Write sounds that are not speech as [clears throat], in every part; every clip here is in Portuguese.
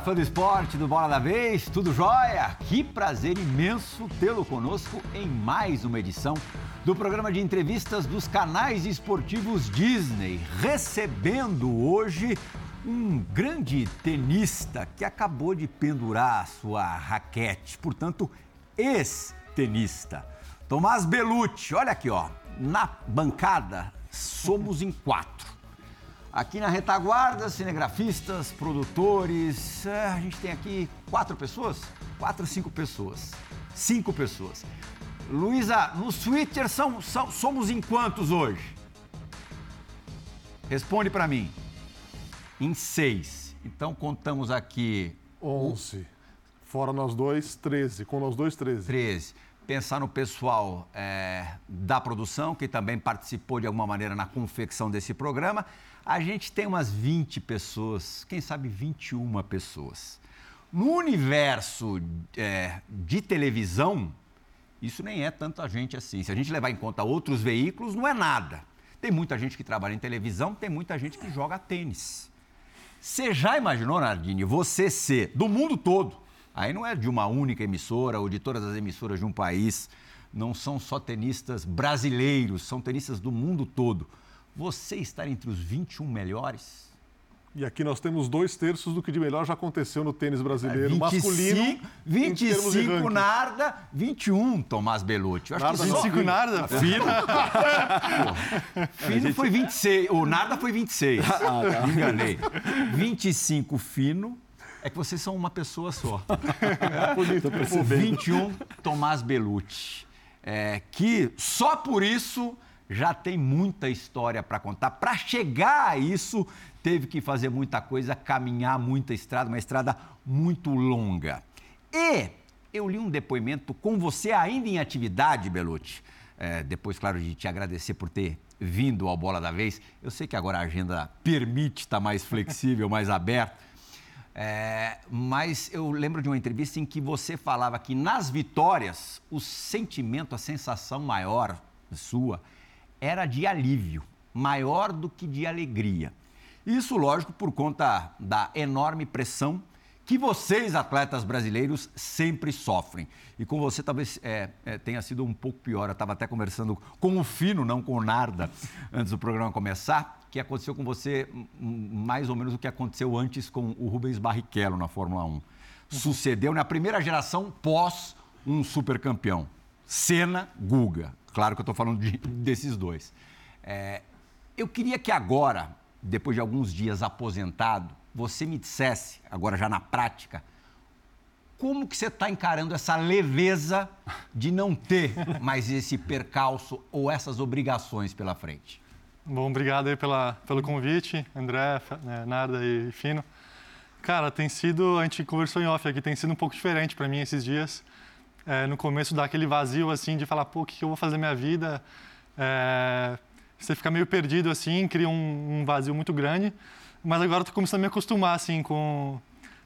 Fã do esporte do Bola da Vez, tudo jóia? Que prazer imenso tê-lo conosco em mais uma edição do programa de entrevistas dos canais esportivos Disney, recebendo hoje um grande tenista que acabou de pendurar sua raquete, portanto, ex-tenista. Tomás Belucci, olha aqui, ó, na bancada somos em quatro. Aqui na retaguarda, cinegrafistas, produtores, é, a gente tem aqui quatro pessoas? Quatro, cinco pessoas. Cinco pessoas. Luísa, no Twitter são, são, somos em quantos hoje? Responde para mim. Em seis. Então contamos aqui. Onze. Fora nós dois, treze. Com nós dois, treze. Treze. Pensar no pessoal é, da produção, que também participou de alguma maneira na confecção desse programa a gente tem umas 20 pessoas, quem sabe 21 pessoas. No universo é, de televisão, isso nem é tanta gente assim. Se a gente levar em conta outros veículos, não é nada. Tem muita gente que trabalha em televisão, tem muita gente que joga tênis. Você já imaginou, Nardini, você ser do mundo todo? Aí não é de uma única emissora ou de todas as emissoras de um país. Não são só tenistas brasileiros, são tenistas do mundo todo você estar entre os 21 melhores? E aqui nós temos dois terços do que de melhor já aconteceu no tênis brasileiro 25, masculino. 25 Narda, 21 Tomás Belucci. acho Narda, que 25 Narda? [laughs] Fino. Fino gente... foi 26. O Narda foi 26. Ah, tá. Me enganei. 25 Fino. É que vocês são uma pessoa só. [laughs] É bonito, o 21 Tomás Belucci. É, que só por isso já tem muita história para contar. Para chegar a isso, teve que fazer muita coisa, caminhar muita estrada, uma estrada muito longa. E eu li um depoimento com você ainda em atividade, Belucci. É, depois, claro, de te agradecer por ter vindo ao Bola da Vez. Eu sei que agora a agenda permite estar mais flexível, mais aberta. É, mas eu lembro de uma entrevista em que você falava que nas vitórias o sentimento, a sensação maior sua era de alívio, maior do que de alegria. Isso, lógico, por conta da enorme pressão que vocês, atletas brasileiros, sempre sofrem. E com você talvez é, é, tenha sido um pouco pior. Eu estava até conversando com o Fino, não com o Narda, antes do programa começar, que aconteceu com você mais ou menos o que aconteceu antes com o Rubens Barrichello na Fórmula 1. Sucedeu na primeira geração pós um supercampeão. Senna, Guga. Claro que eu estou falando de, [laughs] desses dois. É, eu queria que agora, depois de alguns dias aposentado, você me dissesse, agora já na prática, como que você está encarando essa leveza de não ter [laughs] mais esse percalço ou essas obrigações pela frente? Bom, obrigado aí pela, pelo convite, André, né, Narda e Fino. Cara, tem sido, a gente conversou em off aqui, tem sido um pouco diferente para mim esses dias é, no começo dá aquele vazio assim de falar, pô, o que eu vou fazer minha vida? É, você fica meio perdido assim, cria um, um vazio muito grande. Mas agora eu tô começando a me acostumar assim com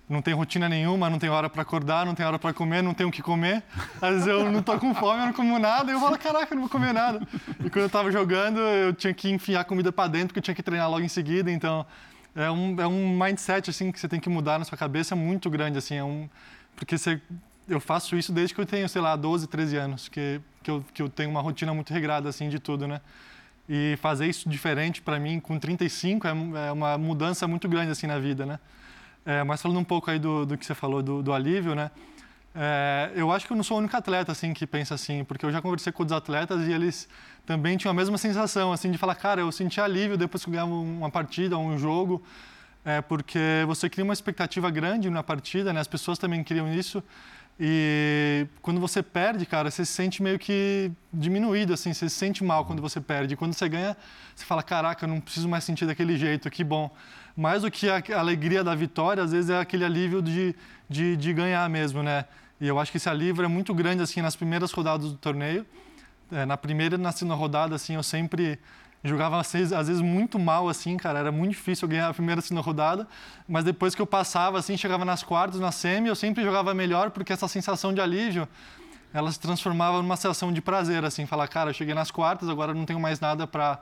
não tem rotina nenhuma, não tem hora para acordar, não tem hora para comer, não tenho o que comer. Às vezes eu não tô com fome, eu não como nada, e eu falo, caraca, eu não vou comer nada. E quando eu tava jogando, eu tinha que enfiar comida para dentro, porque eu tinha que treinar logo em seguida, então é um, é um mindset assim que você tem que mudar na sua cabeça muito grande assim, é um porque você eu faço isso desde que eu tenho, sei lá, 12, 13 anos, que, que, eu, que eu tenho uma rotina muito regrada, assim, de tudo, né? E fazer isso diferente para mim, com 35, é, é uma mudança muito grande, assim, na vida, né? É, mas falando um pouco aí do, do que você falou, do, do alívio, né? É, eu acho que eu não sou o único atleta, assim, que pensa assim, porque eu já conversei com outros atletas e eles também tinham a mesma sensação, assim, de falar, cara, eu senti alívio depois que eu ganhava uma partida, um jogo, é, porque você cria uma expectativa grande na partida, né? As pessoas também criam isso. E quando você perde, cara, você se sente meio que diminuído, assim, você se sente mal quando você perde. E quando você ganha, você fala, caraca, eu não preciso mais sentir daquele jeito, que bom. Mais do que a alegria da vitória, às vezes é aquele alívio de, de, de ganhar mesmo, né? E eu acho que esse alívio é muito grande, assim, nas primeiras rodadas do torneio. É, na primeira e na segunda rodada, assim, eu sempre jogava às vezes muito mal, assim, cara. Era muito difícil eu ganhar a primeira segunda rodada. Mas depois que eu passava, assim, chegava nas quartas, na semi, eu sempre jogava melhor, porque essa sensação de alívio, ela se transformava numa sensação de prazer, assim. Falar, cara, eu cheguei nas quartas, agora não tenho mais nada para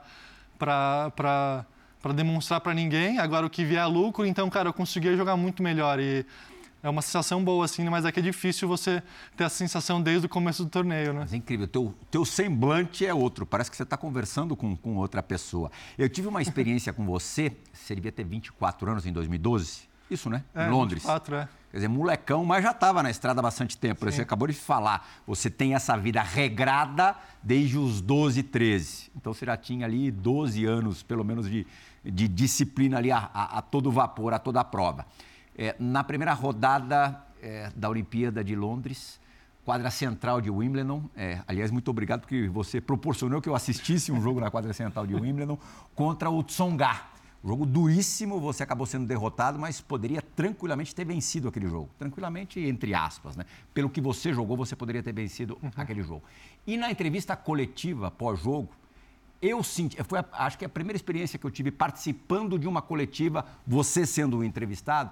para demonstrar para ninguém. Agora o que vier é lucro, então, cara, eu conseguia jogar muito melhor e é uma sensação boa, assim, mas é que é difícil você ter essa sensação desde o começo do torneio, né? Mas é incrível, teu, teu semblante é outro, parece que você está conversando com, com outra pessoa. Eu tive uma experiência com você, você devia ter 24 anos em 2012, isso, né? É, em Londres. 24, é. Quer dizer, molecão, mas já estava na estrada há bastante tempo. Sim. Você acabou de falar, você tem essa vida regrada desde os 12, 13. Então você já tinha ali 12 anos, pelo menos, de, de disciplina ali a, a, a todo vapor, a toda a prova. É, na primeira rodada é, da Olimpíada de Londres, quadra central de Wimbledon. É, aliás, muito obrigado porque você proporcionou que eu assistisse um jogo na quadra central de Wimbledon contra o Tsonga. Jogo duríssimo, você acabou sendo derrotado, mas poderia tranquilamente ter vencido aquele jogo. Tranquilamente, entre aspas, né? Pelo que você jogou, você poderia ter vencido uhum. aquele jogo. E na entrevista coletiva pós-jogo, eu senti, foi a, acho que é a primeira experiência que eu tive participando de uma coletiva, você sendo o entrevistado,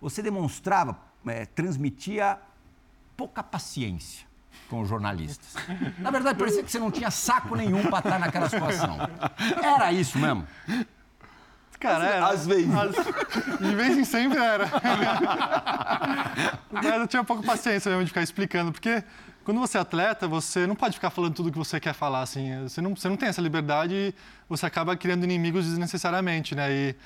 você demonstrava, é, transmitia pouca paciência com os jornalistas. Na verdade, parecia que você não tinha saco nenhum para estar naquela situação. Era isso mesmo? Cara, era. Às vezes. de vez em sempre era. [laughs] Mas eu tinha pouca paciência mesmo de ficar explicando, porque quando você é atleta, você não pode ficar falando tudo o que você quer falar, assim. Você não, você não tem essa liberdade e você acaba criando inimigos desnecessariamente, né? E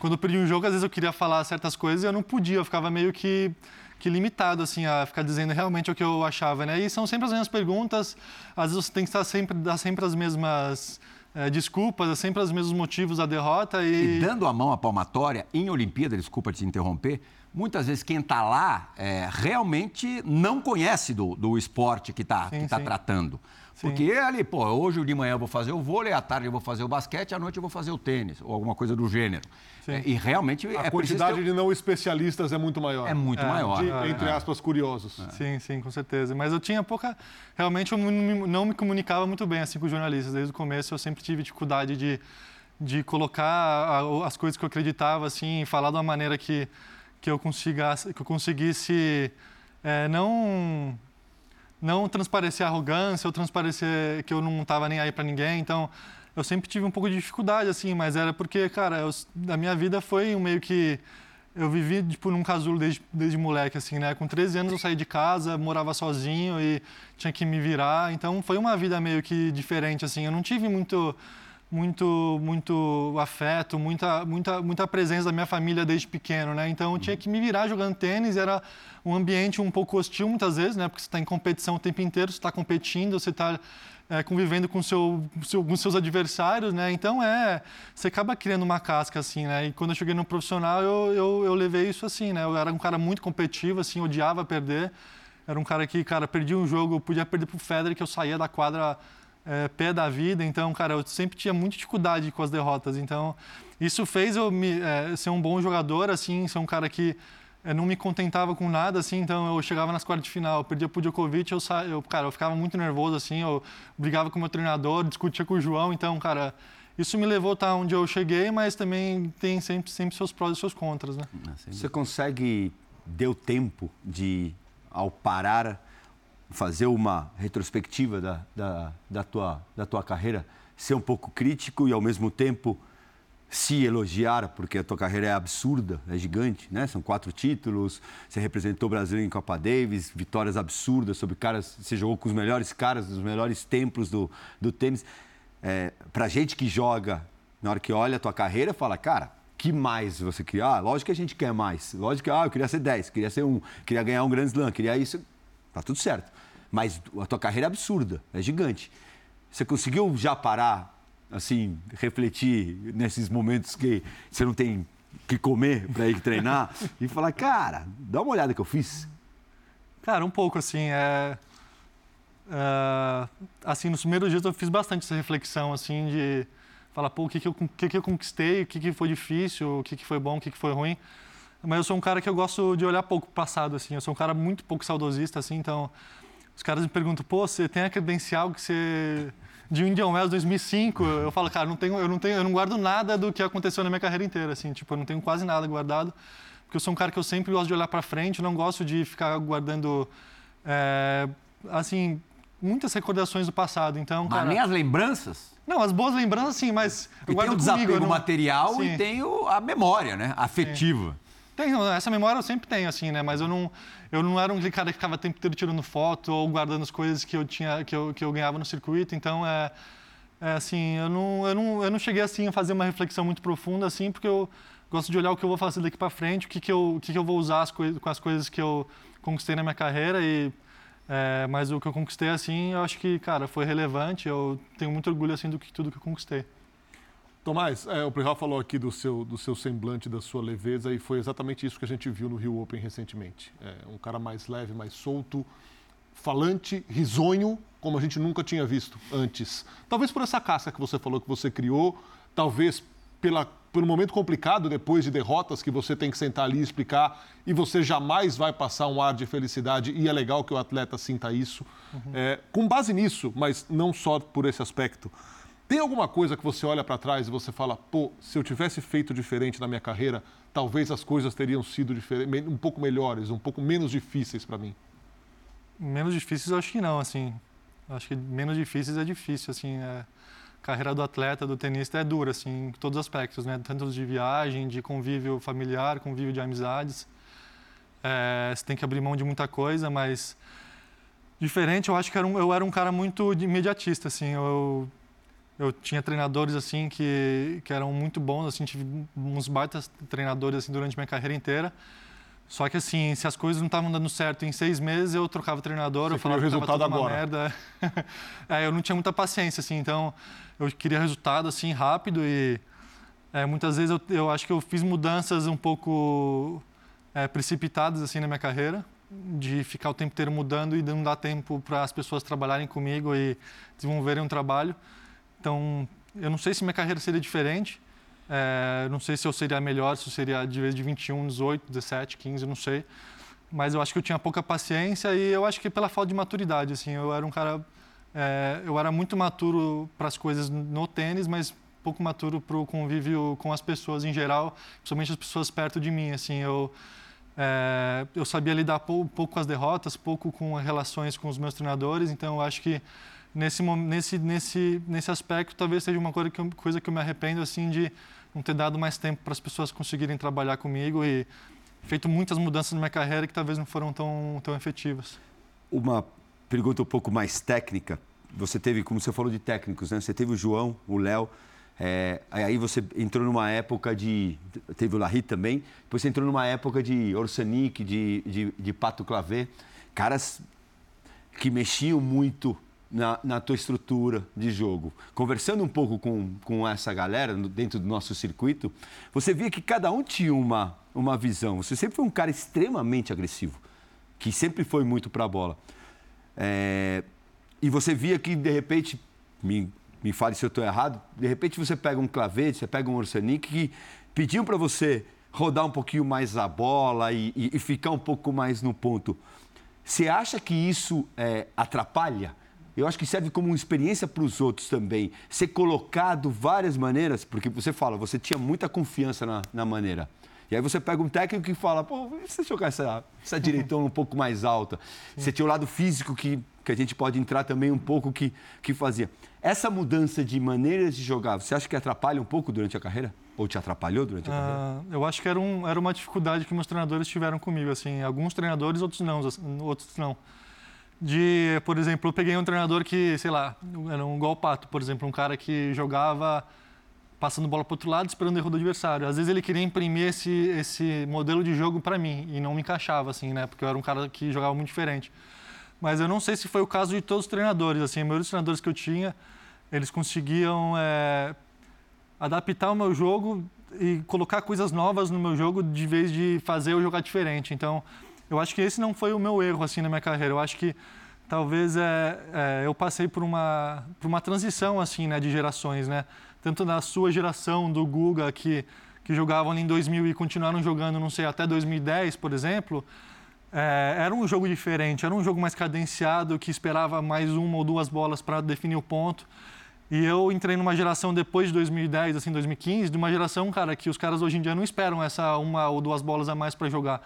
quando eu perdi um jogo, às vezes eu queria falar certas coisas e eu não podia, eu ficava meio que, que limitado, assim, a ficar dizendo realmente o que eu achava, né? E são sempre as mesmas perguntas, às vezes você tem que estar sempre, dar sempre as mesmas é, desculpas, é sempre os mesmos motivos da derrota e... e... dando a mão à palmatória, em Olimpíada, desculpa te interromper, muitas vezes quem está lá é, realmente não conhece do, do esporte que está tá tratando. Porque ali, pô, hoje de manhã eu vou fazer o vôlei, à tarde eu vou fazer o basquete, à noite eu vou fazer o tênis, ou alguma coisa do gênero. É, e realmente a é quantidade de não especialistas é muito maior. É muito é, maior. De, é. entre aspas, curiosos. É. Sim, sim, com certeza. Mas eu tinha pouca. Realmente eu não me comunicava muito bem assim com os jornalistas. Desde o começo eu sempre tive dificuldade de, de colocar as coisas que eu acreditava, assim, falar de uma maneira que, que, eu, consiga, que eu conseguisse é, não não transparecer arrogância ou transparecer que eu não estava nem aí para ninguém. Então, eu sempre tive um pouco de dificuldade, assim, mas era porque, cara, eu, a minha vida foi um meio que. Eu vivi, tipo, num casulo desde, desde moleque, assim, né? Com 13 anos eu saí de casa, morava sozinho e tinha que me virar. Então, foi uma vida meio que diferente, assim. Eu não tive muito muito muito afeto, muita muita muita presença da minha família desde pequeno, né? Então eu tinha que me virar jogando tênis, era um ambiente um pouco hostil muitas vezes, né? Porque você está em competição o tempo inteiro, você está competindo, você está é, convivendo com, seu, seu, com seus adversários, né? Então é, você acaba criando uma casca assim, né? E quando eu cheguei no profissional, eu, eu, eu levei isso assim, né? Eu era um cara muito competitivo, assim, odiava perder. Era um cara que, cara, perdia um jogo, eu podia perder para o Federer, que eu saía da quadra é, pé da vida. Então, cara, eu sempre tinha muita dificuldade com as derrotas. Então, isso fez eu me, é, ser um bom jogador, assim, ser um cara que é, não me contentava com nada, assim. Então, eu chegava nas quartas de final, eu perdia pro Djokovic, eu, eu, cara, eu ficava muito nervoso, assim. Eu brigava com o meu treinador, discutia com o João. Então, cara, isso me levou a onde eu cheguei, mas também tem sempre, sempre seus prós e seus contras, né? Você consegue, deu tempo de, ao parar fazer uma retrospectiva da, da, da, tua, da tua carreira, ser um pouco crítico e ao mesmo tempo se elogiar, porque a tua carreira é absurda, é gigante, né? São quatro títulos, você representou o Brasil em Copa Davis, vitórias absurdas sobre caras, você jogou com os melhores caras, dos melhores templos do, do tênis. É, pra gente que joga, na hora que olha a tua carreira, fala, cara, que mais você queria? Ah, lógico que a gente quer mais. Lógico que, ah, eu queria ser 10, queria ser um, queria ganhar um Grand Slam, queria isso. Tá tudo certo. Mas a tua carreira é absurda, é gigante. Você conseguiu já parar, assim, refletir nesses momentos que você não tem que comer para ir treinar [laughs] e falar, cara, dá uma olhada que eu fiz? Cara, um pouco assim, é... é... assim, nos primeiros dias eu fiz bastante essa reflexão, assim, de falar, pô, o que, que, eu, o que, que eu conquistei, o que, que foi difícil, o que, que foi bom, o que, que foi ruim. Mas eu sou um cara que eu gosto de olhar pouco o passado, assim, eu sou um cara muito pouco saudosista, assim, então os caras me perguntam, pô, você tem a credencial que você de Indian Wells 2005? Eu falo, cara, não tenho, eu não tenho, eu não guardo nada do que aconteceu na minha carreira inteira, assim, tipo, eu não tenho quase nada guardado, porque eu sou um cara que eu sempre gosto de olhar para frente, não gosto de ficar guardando, é, assim, muitas recordações do passado. Então, Mas cara, nem as lembranças? Não, as boas lembranças, sim, mas eu E guardo tem o comigo, desapego eu não- material Sim. e tem o- a memória, né? Afetiva. Tem, não, essa memória eu sempre tenho, assim, né? Mas eu não, eu não era um cara que ficava o tempo inteiro tirando foto ou guardando as coisas que eu tinha, que eu, que eu ganhava no circuito. Então, é, é assim, eu não, eu, não, eu não cheguei assim a fazer uma reflexão muito profunda, assim, porque eu gosto de olhar o que eu vou fazer daqui para frente, o que, que, eu, o que, que eu vou usar as com as coisas que eu conquistei na minha carreira e é, mas o que eu conquistei assim, eu acho que, cara, foi relevante. Eu tenho muito orgulho assim do que tudo que eu conquistei. Tomás, é, o Prihal falou aqui do seu, do seu semblante, da sua leveza, e foi exatamente isso que a gente viu no Rio Open recentemente. É, um cara mais leve, mais solto, falante, risonho, como a gente nunca tinha visto antes. Talvez por essa casca que você falou que você criou, talvez pela, pelo momento complicado depois de derrotas que você tem que sentar ali e explicar, e você jamais vai passar um ar de felicidade, e é legal que o atleta sinta isso. É, com base nisso, mas não só por esse aspecto, tem alguma coisa que você olha para trás e você fala, pô, se eu tivesse feito diferente na minha carreira, talvez as coisas teriam sido um pouco melhores, um pouco menos difíceis para mim? Menos difíceis acho que não, assim. Acho que menos difíceis é difícil, assim. É... A carreira do atleta, do tenista é dura, assim, em todos os aspectos, né? Tanto de viagem, de convívio familiar, convívio de amizades. É, Você tem que abrir mão de muita coisa, mas diferente, eu acho que era um- eu era um cara muito imediatista, assim. Eu, eu tinha treinadores, assim, que, que eram muito bons, assim, tive uns baitas treinadores, assim, durante minha carreira inteira. Só que assim, se as coisas não estavam dando certo em seis meses, eu trocava treinador, Você eu falava que o resultado uma agora. merda. [laughs] É, eu não tinha muita paciência, assim, então eu queria resultado assim rápido e é, muitas vezes eu, eu acho que eu fiz mudanças um pouco é, precipitadas assim na minha carreira, de ficar o tempo inteiro mudando e não dar tempo para as pessoas trabalharem comigo e desenvolverem um trabalho. Então, eu não sei se minha carreira seria diferente. É, não sei se eu seria melhor, se eu seria de vez de 21, 18, 17, 15, não sei. Mas eu acho que eu tinha pouca paciência e eu acho que pela falta de maturidade, assim, eu era um cara, é, eu era muito maturo para as coisas no tênis, mas pouco maturo para o convívio com as pessoas em geral, principalmente as pessoas perto de mim, assim, eu é, eu sabia lidar pou- pouco com as derrotas, pouco com relações com os meus treinadores, então eu acho que nesse nesse nesse nesse aspecto talvez seja uma coisa que eu, coisa que eu me arrependo assim de não ter dado mais tempo para as pessoas conseguirem trabalhar comigo e feito muitas mudanças na minha carreira que talvez não foram tão tão efetivas. Uma pergunta um pouco mais técnica. Você teve, como você falou de técnicos, né? Você teve o João, o Léo. É, aí você entrou numa época de. Teve o Larry também. Depois você entrou numa época de Orsanic, de, de, de Pato Clavé. Caras que mexiam muito na, na tua estrutura de jogo. Conversando um pouco com, com essa galera dentro do nosso circuito, você via que cada um tinha uma, uma visão. Você sempre foi um cara extremamente agressivo, que sempre foi muito para a bola. É, e você via que, de repente, me, me fale se eu estou errado, de repente você pega um clavete, você pega um Orsanic que pediam para você rodar um pouquinho mais a bola e, e- e ficar um pouco mais no ponto. Você acha que isso é, atrapalha? Eu acho que serve como uma experiência para os outros também. Ser colocado várias maneiras, porque você fala, você tinha muita confiança na, na maneira. E aí você pega um técnico que fala, pô, se você jogar essa, essa direitona um pouco mais alta? Você tinha o lado físico que, que a gente pode entrar também um pouco que, que fazia. Essa mudança de maneiras de jogar, você acha que atrapalha um pouco durante a carreira? Ou te atrapalhou durante a carreira? Ah, eu acho que era, um, era uma dificuldade que meus treinadores tiveram comigo. Assim, alguns treinadores, outros não, outros não. De, por exemplo, eu peguei um treinador que, sei lá, era um igual o Pato, por exemplo, um cara que jogava passando bola para outro lado, esperando o erro do adversário. Às vezes ele queria imprimir esse, esse modelo de jogo para mim e não me encaixava, assim, né? Porque eu era um cara que jogava muito diferente. Mas eu não sei se foi o caso de todos os treinadores. Assim, a maioria treinadores que eu tinha, eles conseguiam é, adaptar o meu jogo e colocar coisas novas no meu jogo de vez de fazer eu jogar diferente. Então, eu acho que esse não foi o meu erro assim na minha carreira. Eu acho que talvez é, é, eu passei por uma por uma transição assim, né, de gerações, né? Tanto da sua geração do Guga que que jogavam ali em 2000 e continuaram jogando, não sei, até 2010, por exemplo. É, era um jogo diferente, era um jogo mais cadenciado, que esperava mais uma ou duas bolas para definir o ponto. E eu entrei numa geração depois de 2010, assim, 2015, de uma geração, cara, que os caras hoje em dia não esperam essa uma ou duas bolas a mais para jogar.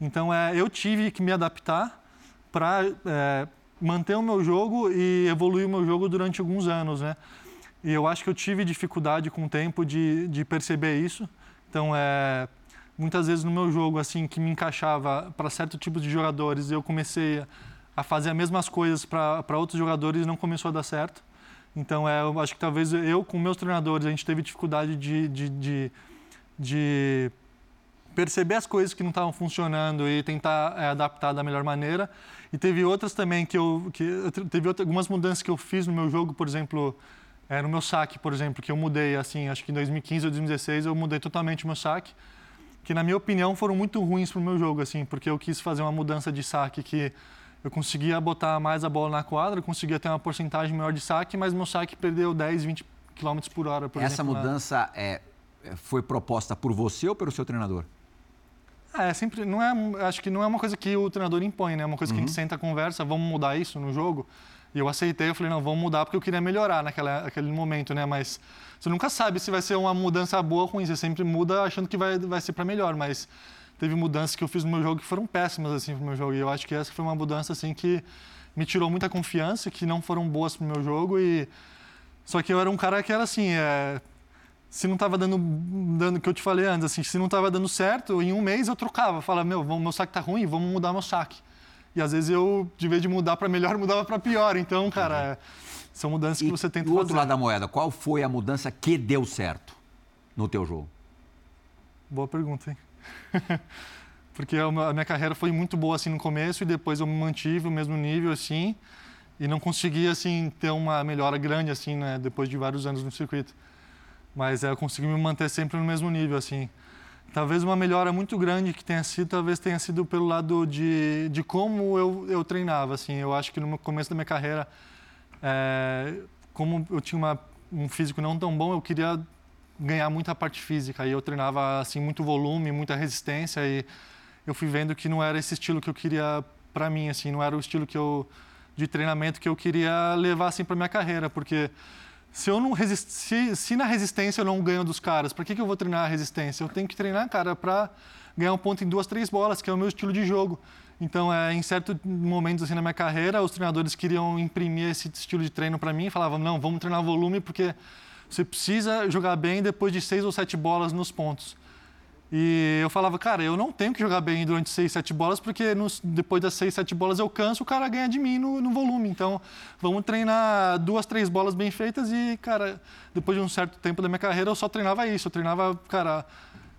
Então, é, eu tive que me adaptar para é, manter o meu jogo e evoluir o meu jogo durante alguns anos, né? E eu acho que eu tive dificuldade com o tempo de, de perceber isso. Então, é, muitas vezes no meu jogo, assim, que me encaixava para certo tipo de jogadores, eu comecei a fazer as mesmas coisas para outros jogadores e não começou a dar certo. Então, é, eu acho que talvez eu, com meus treinadores, a gente teve dificuldade de, de, de, de perceber as coisas que não estavam funcionando e tentar é, adaptar da melhor maneira. E teve outras também que eu. Que, teve outra, algumas mudanças que eu fiz no meu jogo, por exemplo, é, no meu saque, por exemplo, que eu mudei, assim, acho que em 2015 ou 2016 eu mudei totalmente o meu saque, que na minha opinião foram muito ruins para o meu jogo, assim, porque eu quis fazer uma mudança de saque que eu conseguia botar mais a bola na quadra, conseguia ter uma porcentagem maior de saque, mas meu saque perdeu 10, 20 km por hora, por Essa exemplo, mudança na... é, foi proposta por você ou pelo seu treinador? É, sempre, não é, acho que não é uma coisa que o treinador impõe, né? É uma coisa uhum. que a gente uhum. senta, conversa, vamos mudar isso no jogo. E eu aceitei, eu falei, não, vamos mudar porque eu queria melhorar naquela, naquele momento, né? Mas você nunca sabe se vai ser uma mudança boa ou ruim, você sempre muda achando que vai, vai ser para melhor, mas teve mudanças que eu fiz no meu jogo que foram péssimas, assim, pro meu jogo. E eu acho que essa foi uma mudança, assim, que me tirou muita confiança, que não foram boas pro meu jogo e... Só que eu era um cara que era assim, é, se não estava dando, dando que eu te falei antes, assim, se não estava dando certo, em um mês eu trocava, falava, meu, meu saque tá ruim, vamos mudar meu saque. E às vezes eu, de vez de mudar para melhor, [laughs] mudava para pior. Então, cara, são mudanças e que você tenta fazer. Do outro lado da moeda, qual foi a mudança que deu certo no teu jogo? Boa pergunta, hein? [laughs] Porque a minha carreira foi muito boa assim no começo e depois eu me mantive o mesmo nível assim e não consegui assim ter uma melhora grande assim, né, depois de vários anos no circuito. Mas é, eu consegui me manter sempre no mesmo nível, assim. Talvez uma melhora muito grande que tenha sido, talvez tenha sido pelo lado de, de como eu, eu treinava, assim. Eu acho que no começo da minha carreira, é, como eu tinha uma, um físico não tão bom, eu queria ganhar muita parte física. E eu treinava, assim, muito volume, muita resistência e eu fui vendo que não era esse estilo que eu queria para mim, assim. Não era o estilo que eu, de treinamento que eu queria levar, assim, para minha carreira, porque se, eu não se, se na resistência eu não ganho dos caras, para que, que eu vou treinar a resistência? Eu tenho que treinar, cara, para ganhar um ponto em duas, três bolas, que é o meu estilo de jogo. Então, é, em certos momentos assim na minha carreira, os treinadores queriam imprimir esse estilo de treino para mim e falavam: não, vamos treinar volume porque você precisa jogar bem depois de seis ou sete bolas nos pontos. E eu falava, cara, eu não tenho que jogar bem durante seis, sete bolas, porque nos, depois das seis, sete bolas eu canso, o cara ganha de mim no, no, volume. Então, vamos treinar duas, três bolas bem feitas e, cara, depois de um certo tempo da minha carreira, eu só treinava isso. Eu treinava, cara,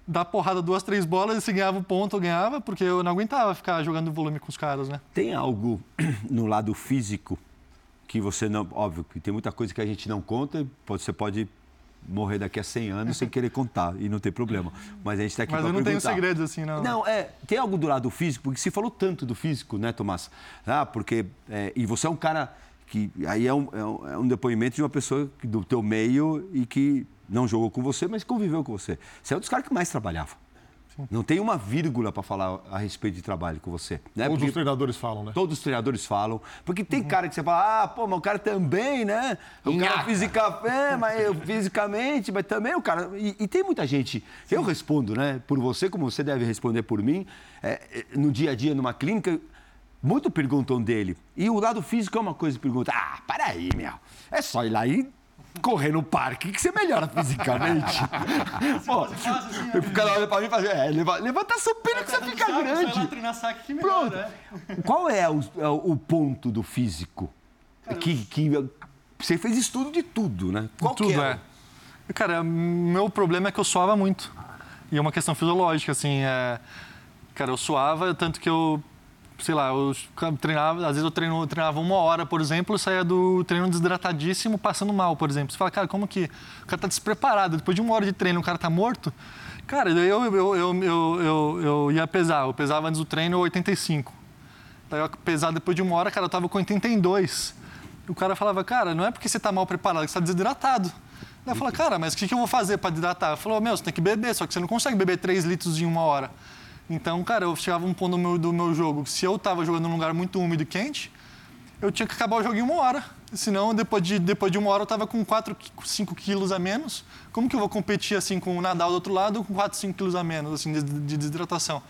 dar porrada duas, três bolas e se ganhava o ponto, eu ganhava, porque eu não aguentava ficar jogando volume com os caras, né? Tem algo [clears throat] no lado físico que você não... Óbvio que tem muita coisa que a gente não conta, você pode morrer daqui a 100 anos sem querer contar e não ter problema. Mas a gente está aqui Mas eu não perguntar. tenho segredos assim, não. Não, é, tem algo do lado físico, porque se falou tanto do físico, né, Tomás? Ah, porque, é, e você é um cara que, aí é um, é um, é um depoimento de uma pessoa do teu meio e que não jogou com você, mas conviveu com você. Você é um dos caras que mais trabalhava. Não tem uma vírgula para falar a respeito de trabalho com você. Né? Todos porque os treinadores falam, né? Todos os treinadores falam. Porque tem uhum. cara que você fala, ah, pô, mas o cara também, né? O Inhaca. cara fisica, é, mas fisicamente, mas também o cara. E, e tem muita gente. Sim. Eu respondo, né? Por você, como você deve responder por mim, é, é, no dia a dia, numa clínica. Muito perguntam dele. E o lado físico é uma coisa que pergunta: ah, para aí, meu. É só ir lá e correr no parque que você melhora fisicamente. [laughs] Pô, assim, o cara olha pra mim e fala, é, levanta seu pino que você fica saco, grande. Você treinar saque que melhora, Pronto. É. Qual é o, é o, ponto do físico? Cara, que, que você fez estudo de tudo, né? Qual tudo, é? é? Cara, meu problema é que eu suava muito. E é uma questão fisiológica, assim, é... Cara, eu suava, tanto que eu sei lá, eu treinava, às vezes eu, treino, eu treinava uma hora, por exemplo, e saía do treino desidratadíssimo, passando mal, por exemplo. Você fala, cara, como que o cara tá despreparado? Depois de uma hora de treino, o cara tá morto? Cara, eu, eu, eu, eu, eu, eu ia pesar. Eu pesava antes do treino 85. Daí eu pesar depois de uma hora, cara, eu tava com 82. E o cara falava, cara, não é porque você tá mal preparado, você tá desidratado. Daí eu falava, cara, mas o que, que eu vou fazer para desidratar? Ele falou, meu, você tem que beber, só que você não consegue beber 3 litros em uma hora. Então, cara, eu chegava um ponto do meu, do meu jogo, se eu estava jogando num lugar muito úmido e quente, eu tinha que acabar o jogo em uma hora. Senão, depois de, depois de uma hora, eu estava com 4, 5 quilos a menos. Como que eu vou competir assim com o Nadal do outro lado com 4, 5 quilos a menos assim, de, de desidratação?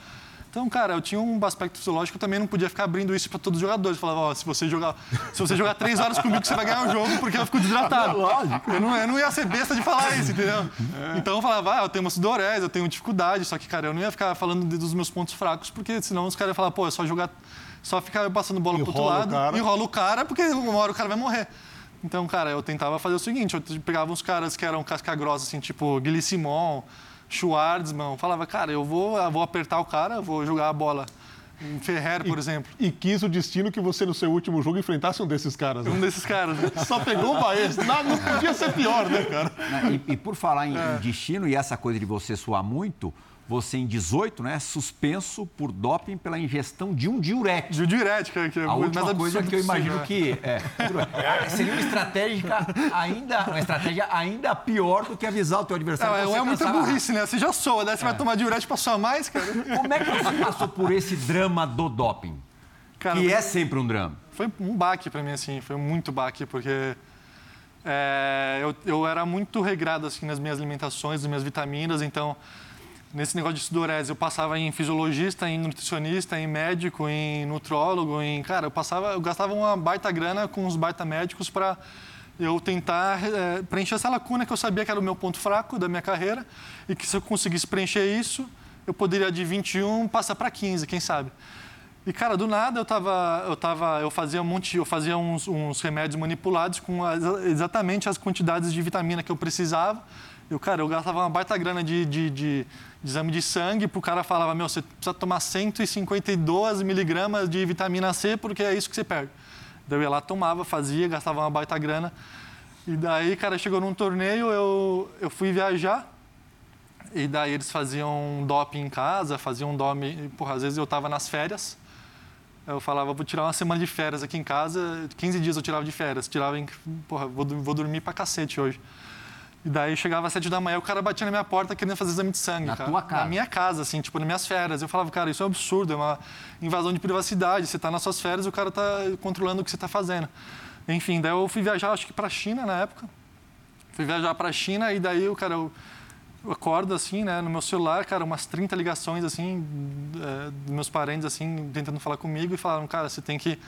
Então, cara, eu tinha um aspecto fisiológico, eu também não podia ficar abrindo isso para todos os jogadores. Eu falava, ó, se você jogar, se você jogar três horas comigo, você vai ganhar o jogo porque eu fico desidratado. Lógico. Eu não, eu não ia ser besta de falar isso, entendeu? É. Então eu falava, ah, eu tenho uma sudorese, eu tenho dificuldade, só que, cara, eu não ia ficar falando dos meus pontos fracos, porque senão os caras iam falar, pô, é só jogar, só ficar passando bola pro outro lado, enrola o cara, porque uma hora o cara vai morrer. Então, cara, eu tentava fazer o seguinte, eu pegava uns caras que eram casca grossa, assim, tipo Guilherme Simon, Schwartzman, falava, cara, eu vou, eu vou apertar o cara, vou jogar a bola. Em Ferrer, por e, exemplo. E quis o destino que você, no seu último jogo, enfrentasse um desses caras. Né? Um desses caras. Né? Só pegou o Baez. Não, não podia ser pior, né, cara? E, e por falar em, é. em destino e essa coisa de você suar muito, você em 18, né, suspenso por doping pela ingestão de um diurético. De um diurético, que é a última coisa que eu imagino que é, é, [laughs] seria uma estratégia ainda, uma estratégia ainda pior do que avisar o teu adversário. Não, é muita burrice, né? Você já soa, né? Você é. vai tomar diurético para suar mais, cara. Como é que você passou por esse drama do doping? Cara, que é sempre um drama. Foi um baque para mim, assim, foi muito baque, porque é, eu, eu era muito regrado assim nas minhas alimentações, nas minhas vitaminas, então nesse negócio de sudorese, eu passava em fisiologista, em nutricionista, em médico, em nutrólogo, em cara, eu passava, eu gastava uma baita grana com os baita médicos para eu tentar é, preencher essa lacuna que eu sabia que era o meu ponto fraco da minha carreira e que se eu conseguisse preencher isso, eu poderia de 21 passar para 15, quem sabe. E cara, do nada eu tava, eu tava, eu fazia um monte, eu fazia uns, uns remédios manipulados com as, exatamente as quantidades de vitamina que eu precisava. Eu, cara, eu gastava uma baita grana de, de, de de exame de sangue, para o cara falava, meu, você precisa tomar 152 miligramas de vitamina C, porque é isso que você perde. Daí eu ia lá, tomava, fazia, gastava uma baita grana. E daí, cara, chegou num torneio, eu, eu fui viajar, e daí eles faziam doping em casa, faziam doping, porra, às vezes eu estava nas férias, eu falava, vou tirar uma semana de férias aqui em casa, 15 dias eu tirava de férias, tirava em, porra, vou, vou dormir pra cacete hoje. E daí chegava às sete da manhã, o cara batia na minha porta querendo fazer exame de sangue. Na cara. tua casa? Na minha casa, assim, tipo, nas minhas férias. Eu falava, cara, isso é um absurdo, é uma invasão de privacidade. Você está nas suas férias, o cara está controlando o que você está fazendo. Enfim, daí eu fui viajar, acho que para a China na época. Fui viajar para a China e daí o cara, eu, eu acordo assim, né, no meu celular, cara, umas 30 ligações assim, é, dos meus parentes assim, tentando falar comigo e falaram, cara, você tem que,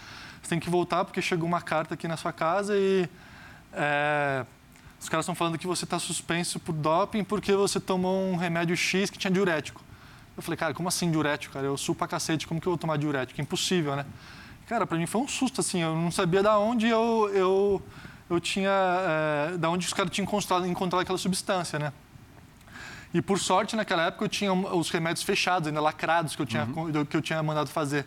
você tem que voltar porque chegou uma carta aqui na sua casa e é, os caras estão falando que você está suspenso por doping porque você tomou um remédio X que tinha diurético. Eu falei, cara, como assim diurético, cara? Eu suo pra cacete, como que eu vou tomar diurético? Impossível, né? Cara, para mim foi um susto, assim, eu não sabia da onde eu, eu, eu tinha, é, da onde os caras tinham encontrado, encontrado aquela substância, né? E por sorte, naquela época, eu tinha os remédios fechados, ainda lacrados, que eu tinha, uhum. que eu tinha mandado fazer.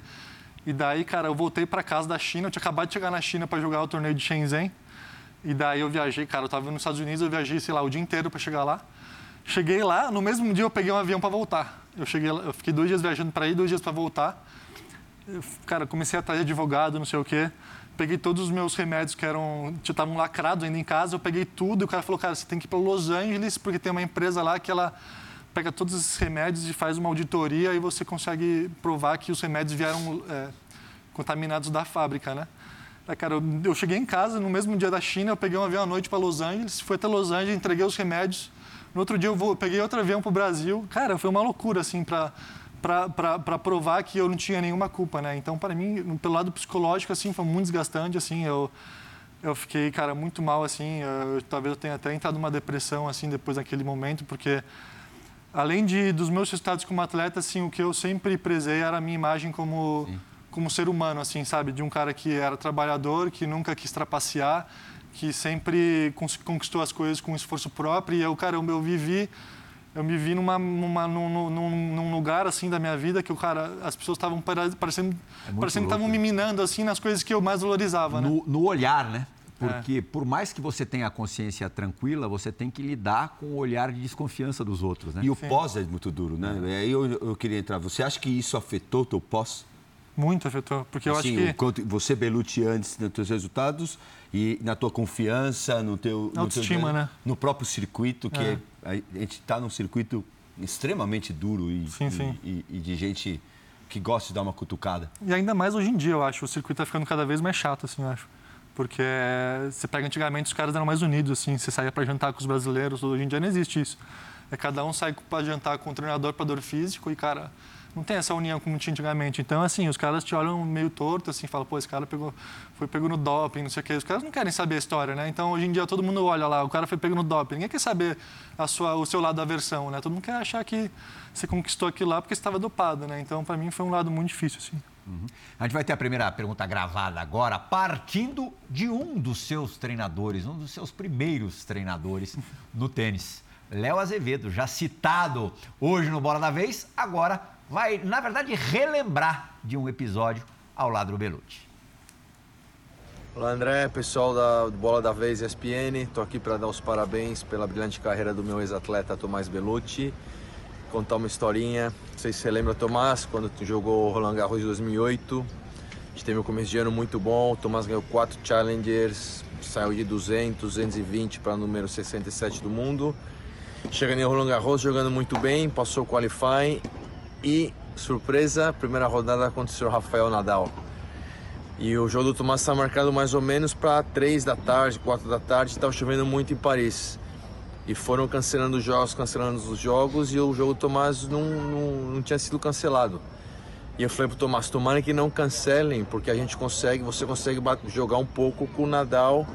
E daí, cara, eu voltei para casa da China, eu tinha acabado de chegar na China para jogar o torneio de Shenzhen. E daí eu viajei, cara, eu estava nos Estados Unidos, eu viajei, sei lá, o dia inteiro para chegar lá. Cheguei lá, no mesmo dia eu peguei um avião para voltar. Eu cheguei, eu fiquei dois dias viajando para ir, dois dias para voltar. Eu, cara, comecei a trazer advogado, não sei o quê. Peguei todos os meus remédios que eram, estavam lacrados ainda em casa, eu peguei tudo. E o cara falou, cara, você tem que ir para Los Angeles, porque tem uma empresa lá que ela pega todos esses remédios e faz uma auditoria e você consegue provar que os remédios vieram é, contaminados da fábrica, né? É, cara, eu, eu, cheguei em casa no mesmo dia da China, eu peguei um avião à noite para Los Angeles, fui até Los Angeles, entreguei os remédios. No outro dia eu, vou, eu peguei outro avião para o Brasil. Cara, foi uma loucura, assim, para para provar que eu não tinha nenhuma culpa, né? Então, para mim, pelo lado psicológico, assim, foi muito desgastante, assim, eu eu fiquei, cara, muito mal, assim, eu, talvez eu tenha até entrado numa depressão, assim, depois daquele momento, porque além de dos meus resultados como atleta, assim, o que eu sempre prezei era a minha imagem como Sim como ser humano, assim, sabe? De um cara que era trabalhador, que nunca quis trapacear, que sempre conquistou as coisas com esforço próprio. E eu, cara, eu, eu vivi, eu me vi numa, numa, num, num, num, lugar, assim, da minha vida que o cara, as pessoas estavam parecendo é parecendo que estavam me minando, assim, nas coisas que eu mais valorizava, né? No, no olhar, né? Porque é. por mais que você tenha a consciência tranquila, você tem que lidar com o olhar de desconfiança dos outros, né? E o pós é muito duro, né? É. Aí eu, eu queria entrar. Você acha que isso afetou o teu pós? Muito afetou, porque eu assim, acho que... Você, Belucci, antes dos teus resultados e na tua confiança, no teu... No Autoestima, teu, né? No próprio circuito, que é. a gente está num circuito extremamente duro e, sim, sim. E, e, de gente que gosta de dar uma cutucada. E ainda mais hoje em dia, eu acho. O circuito está ficando cada vez mais chato, assim, eu acho. Porque você pega antigamente, os caras eram mais unidos, assim. Você saía para jantar com os brasileiros, hoje em dia não existe isso. É cada um sai para jantar com o treinador, para dor físico e, cara não tem essa união como tinha antigamente. Então, assim, os caras te olham meio torto, assim, falam, pô, esse cara pegou, foi pego no doping, não sei o quê. Os caras não querem saber a história, né? Então, hoje em dia, todo mundo olha lá, o cara foi pego no doping. Ninguém quer saber a sua, o seu lado da versão, né? Todo mundo quer achar que você conquistou aquilo lá porque estava dopado, né? Então, para mim, foi um lado muito difícil, assim. Uhum. A gente vai ter a primeira pergunta gravada agora, partindo de um dos seus treinadores, um dos seus primeiros treinadores no tênis. Léo Azevedo, já citado hoje no Bola da Vez, agora vai, na verdade, relembrar de um episódio ao lado do Belucci. Olá André, pessoal da Bola da Vez ESPN, estou aqui para dar os parabéns pela brilhante carreira do meu ex-atleta Tomás Belucci, contar uma historinha, não sei se você lembra Tomás, quando jogou Roland Garros em 2008, a gente teve um começo de ano muito bom, o Tomás ganhou quatro Challengers, saiu de 200, 220 para número 67 do mundo, chegando em Roland Garros jogando muito bem, passou o qualifying e, surpresa, primeira rodada aconteceu o Rafael Nadal. E o jogo do Tomás está marcado mais ou menos para 3 da tarde, 4 da tarde, estava chovendo muito em Paris. E foram cancelando os jogos, cancelando os jogos, e o jogo do Tomás não, não, não tinha sido cancelado. E eu falei pro Tomás, tomara que não cancelem, porque a gente consegue, você consegue jogar um pouco com o Nadal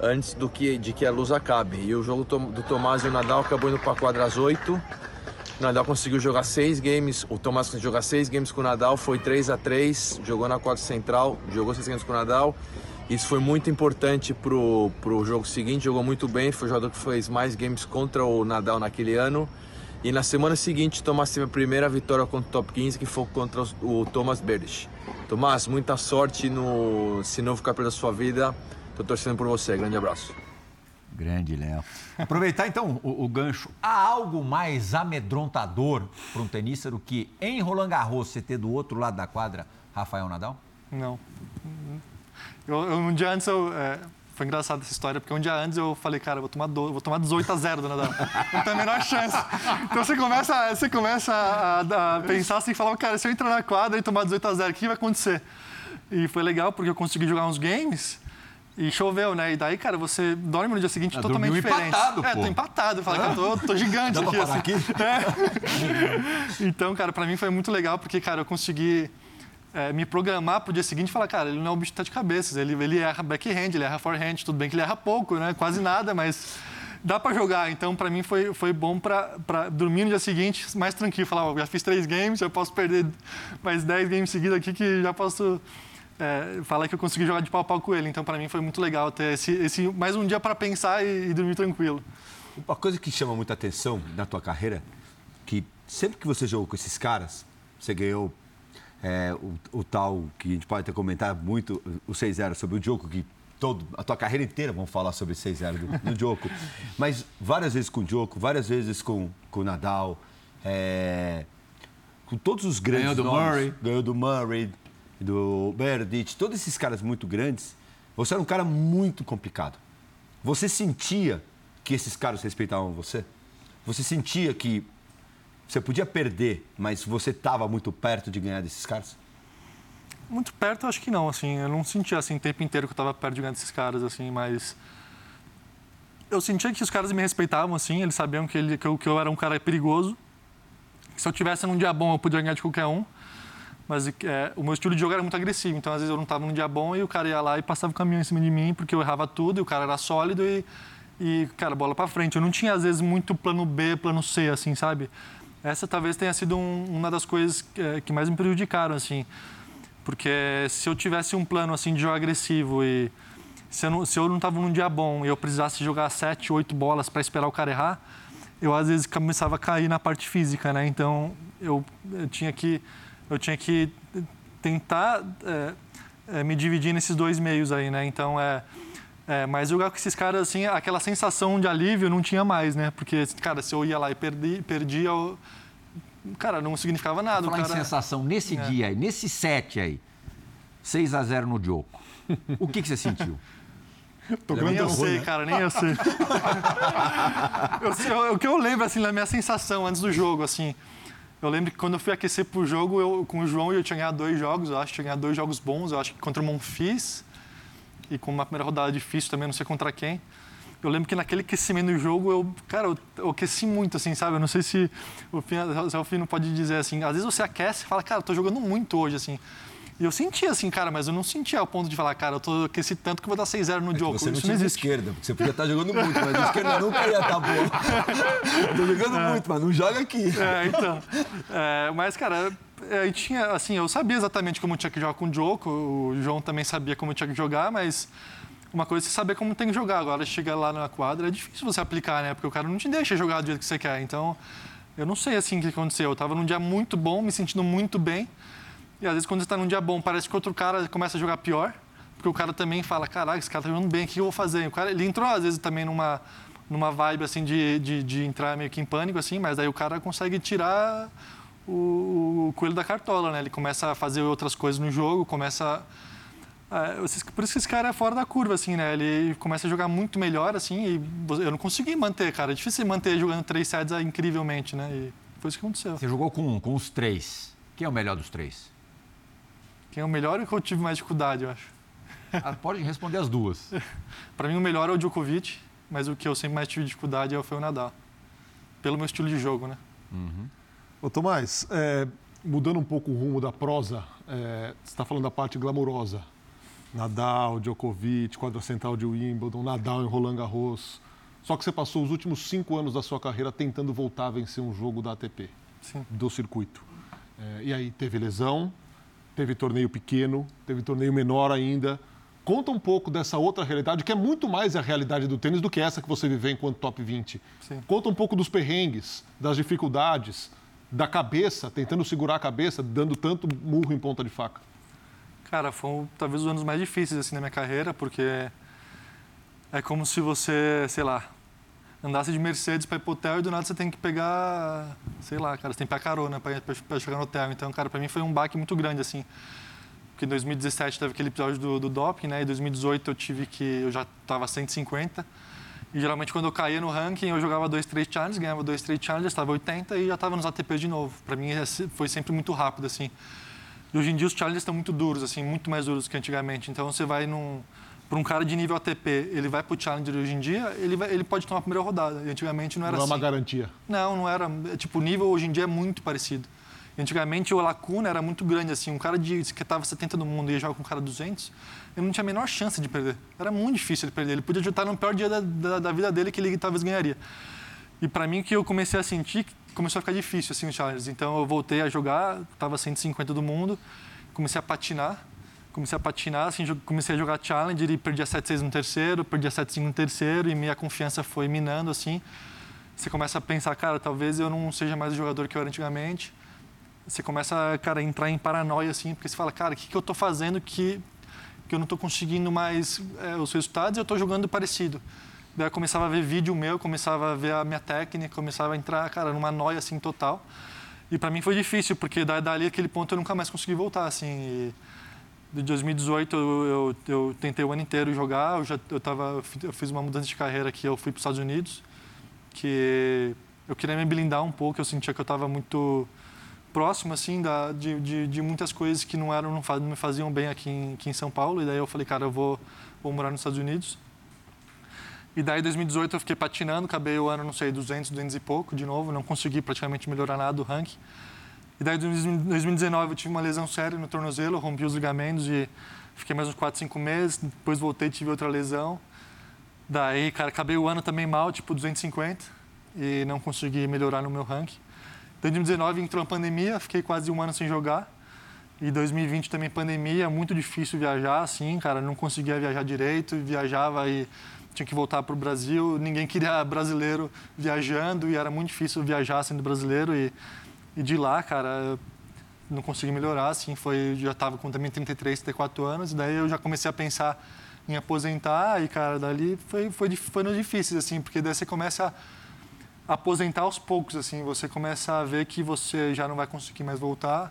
antes do que, de que a luz acabe. E o jogo do Tomás e o Nadal acabou indo para quadra às 8 o Nadal conseguiu jogar seis games, o Tomás conseguiu jogar seis games com o Nadal, foi 3 a 3 jogou na quadra central, jogou seis games com o Nadal. Isso foi muito importante pro, pro jogo seguinte, jogou muito bem, foi o jogador que fez mais games contra o Nadal naquele ano. E na semana seguinte, Tomás teve a primeira vitória contra o top 15, que foi contra o Thomas Berdych. Tomás, muita sorte no esse novo capítulo da sua vida. Estou torcendo por você. Grande abraço. Grande, Léo. Aproveitar então o, o, gancho. Há algo mais amedrontador para um tenista do que em Roland Garros você ter do outro lado da quadra Rafael Nadal? Não. Eu, eu, um dia antes eu. É, foi engraçado essa história, porque um dia antes eu falei, cara, eu vou tomar, do, vou tomar 18 a 0 do Nadal. Não tem a menor chance. Então você começa, você começa a, a pensar assim, falar, cara, se eu entrar na quadra e tomar 18 a 0, o que vai acontecer? E foi legal porque eu consegui jogar uns games e choveu, né? E daí, cara, você dorme no dia seguinte é, totalmente diferente. empatado, É, tô empatado. Eu falei, cara, tô, tô gigante Dá aqui. Assim. aqui? É. [laughs] Então, cara, pra mim foi muito legal, porque, cara, eu consegui é, me programar pro dia seguinte e falar, cara, ele não é um bicho de cabeças. Ele, ele erra backhand, ele erra forehand, tudo bem que ele erra pouco, né? Quase nada, mas dá para jogar. Então, para mim, foi, foi bom para dormir no dia seguinte mais tranquilo. Falar, oh, já fiz três games, já posso perder mais dez games seguidos aqui que já posso é, fala que eu consegui jogar de pau a pau com ele. Então, para mim, foi muito legal ter esse, esse mais um dia para pensar e, e, dormir tranquilo. Uma coisa que chama muita atenção na tua carreira, que sempre que você jogou com esses caras, você ganhou é, o, o, tal, que a gente pode até comentar muito, o 6-0 sobre o jogo, que todo, a tua carreira inteira vamos falar sobre 6-0 do, do Djoko. [laughs] Mas várias vezes com o Djoko, várias vezes com, com o Nadal, é, com todos os grandes Ganhou do nomes, Murray. Ganhou do Murray, do Berdych, todos esses caras muito grandes, você era um cara muito complicado. Você sentia que esses caras respeitavam você? Você sentia que você podia perder, mas você estava muito perto de ganhar desses caras? Muito perto, acho que não, assim. Eu não sentia, assim, o tempo inteiro que eu estava perto de ganhar desses caras, assim, mas... Eu sentia que os caras me respeitavam, assim, eles sabiam que, ele, que, eu, que eu era um cara perigoso. Se eu tivesse num dia bom, eu podia ganhar de qualquer um. Mas é, o meu estilo de jogo era muito agressivo, então às vezes eu não estava num dia bom e o cara ia lá e passava o caminhão em cima de mim porque eu errava tudo e o cara era sólido e, e cara, bola para frente. Eu não tinha às vezes muito plano B, plano C, assim, sabe? Essa talvez tenha sido um, uma das coisas que, é, que, mais me prejudicaram, assim. Porque se eu tivesse um plano assim de jogo agressivo e se eu não, se eu não tava num dia bom e eu precisasse jogar sete, oito bolas para esperar o cara errar, eu às vezes começava a cair na parte física, né? Então eu, eu tinha que eu tinha que tentar é, é, me dividir nesses dois meios aí, né? Então, é, é, mas jogar com esses caras, assim, aquela sensação de alívio não tinha mais, né? Porque, cara, se eu ia lá e perdi, perdia, eu, cara, não significava nada. Falar cara... em sensação, nesse é. dia aí, nesse set aí, 6 a 0 no Diogo, o que, que você sentiu? Tô nem eu sei, né? cara, nem eu sei. [laughs] eu, eu, o que eu lembro, assim, da minha sensação antes do jogo, assim, eu lembro que quando eu fui aquecer para o jogo, eu, com o João eu tinha ganhado dois jogos, eu acho que tinha ganhado dois jogos bons, eu acho que contra o Monfils e com uma primeira rodada difícil também, não sei contra quem. eu lembro que naquele aquecimento do jogo, eu, cara, eu, eu aqueci muito, assim, sabe? Eu não sei se o Fino pode dizer assim, às vezes você aquece e fala, cara, eu tô jogando muito hoje, assim. E eu sentia assim, cara, mas eu não sentia ao ponto de falar, cara, eu tô aqueci tanto que vou dar 6-0 no é jogo. Você não Isso não existe. esquerda, porque você podia estar jogando muito, mas a esquerda nunca ia estar boa. [laughs] tô jogando é. muito, mas não joga aqui. É, então. É, mas, cara, é, tinha, assim, eu sabia exatamente como tinha que jogar com o Joko, o João também sabia como tinha que jogar, mas uma coisa é você saber como tem que jogar. Agora, chega lá na quadra, é difícil você aplicar, né? Porque o cara não te deixa jogar do jeito que você quer. Então, eu não sei, assim, o que aconteceu. Eu estava num dia muito bom, me sentindo muito bem. E às vezes, quando você está num dia bom, parece que outro cara começa a jogar pior. Porque o cara também fala, caraca, esse cara tá jogando bem, o que eu vou fazer? O cara, ele entrou, às vezes, também numa, numa vibe, assim, de, de, de entrar meio que em pânico, assim. Mas aí o cara consegue tirar o, o coelho da cartola, né? Ele começa a fazer outras coisas no jogo, começa é, por isso que esse cara é fora da curva, assim, né? Ele começa a jogar muito melhor, assim, e eu não consegui manter, cara. É difícil manter jogando três sets incrivelmente, né? E foi isso que aconteceu. Você jogou com, com os três. Quem é o melhor dos três? Quem é o melhor e que eu tive mais dificuldade, eu acho. Ah, pode responder as duas. [laughs] Para mim, o melhor é o Djokovic, mas o que eu sempre mais tive dificuldade foi o Nadal. Pelo meu estilo de jogo, né? Uhum. Ô, Tomás, é, mudando um pouco o rumo da prosa, é, você está falando da parte glamurosa Nadal, Djokovic, quadra central de Wimbledon, Nadal em Roland Garros. Só que você passou os últimos cinco anos da sua carreira tentando voltar a vencer um jogo da ATP, Sim. do circuito. É, e aí teve lesão, teve torneio pequeno, teve torneio menor ainda. Conta um pouco dessa outra realidade, que é muito mais a realidade do tênis do que essa que você vive enquanto top 20. Sim. Conta um pouco dos perrengues, das dificuldades, da cabeça, tentando segurar a cabeça, dando tanto murro em ponta de faca. Cara, foram talvez os anos mais difíceis assim na minha carreira, porque é como se você, sei lá, andasse de Mercedes para ir pro hotel e do nada você tem que pegar, sei lá, cara, você tem que pegar carona para chegar no hotel. Então, cara, para mim foi um baque muito grande, assim. Porque em 2017 teve aquele episódio do, do doping, né? Em 2018 eu tive que, eu já estava 150. E geralmente quando eu caía no ranking, eu jogava dois, três challenges, ganhava dois, três challenges, estava 80 e já estava nos ATP de novo. Para mim foi sempre muito rápido, assim. E hoje em dia os challenges estão muito duros, assim, muito mais duros que antigamente. Então você vai num para um cara de nível ATP, ele vai para o Challenger hoje em dia, ele, vai, ele pode tomar a primeira rodada. E antigamente não era não assim. Não é uma garantia. Não, não era. Tipo, o nível hoje em dia é muito parecido. E antigamente o lacuna era muito grande, assim. Um cara de, que estava 70 no mundo e ia jogar com um cara 200, ele não tinha a menor chance de perder. Era muito difícil ele perder. Ele podia estar no pior dia da, da, da vida dele que ele talvez ganharia. E para mim, que eu comecei a sentir, começou a ficar difícil, assim, os Challengers. Então eu voltei a jogar, estava 150 do mundo comecei a patinar. Comecei a patinar, assim, comecei a jogar Challenger e perdia 7-6 no terceiro, perdia 7-5 no terceiro e minha confiança foi minando, assim. Você começa a pensar, cara, talvez eu não seja mais o jogador que eu era antigamente. Você começa, cara, a entrar em paranoia, assim, porque você fala, cara, o que, que eu estou fazendo que, que eu não estou conseguindo mais é, os resultados e eu estou jogando parecido. Daí eu começava a ver vídeo meu, começava a ver a minha técnica, começava a entrar, cara, numa noia, assim, total. E para mim foi difícil, porque dali aquele ponto eu nunca mais consegui voltar, assim. E de 2018 eu, eu, eu, tentei o ano inteiro jogar, eu já eu tava eu fiz uma mudança de carreira que eu fui para os Estados Unidos, que eu queria me blindar um pouco, eu sentia que eu estava muito próximo assim da, de, de, de, muitas coisas que não eram não me faziam bem aqui em, aqui em São Paulo e daí eu falei cara eu vou vou morar nos Estados Unidos e daí, em 2018, eu fiquei patinando, acabei o ano, não sei, 200, 200 e pouco de novo, não consegui praticamente melhorar nada do ranking. E daí, em 2019, eu tive uma lesão séria no tornozelo, rompi os ligamentos e fiquei mais uns 4, 5 meses. Depois voltei, tive outra lesão. Daí, cara, acabei o ano também mal, tipo 250, e não consegui melhorar no meu ranking. Em 2019, entrou a pandemia, fiquei quase um ano sem jogar. E 2020 também pandemia, muito difícil viajar, assim, cara, não conseguia viajar direito, viajava e tinha que voltar para o Brasil, ninguém queria [laughs] brasileiro viajando e era muito difícil viajar sendo brasileiro e, e de lá, cara, não consegui melhorar, assim, foi, já estava com também 33, 34 anos, e daí eu já comecei a pensar em aposentar e, cara, dali foi, foi, foi no difícil, assim, porque daí você começa a aposentar aos poucos, assim, você começa a ver que você já não vai conseguir mais voltar,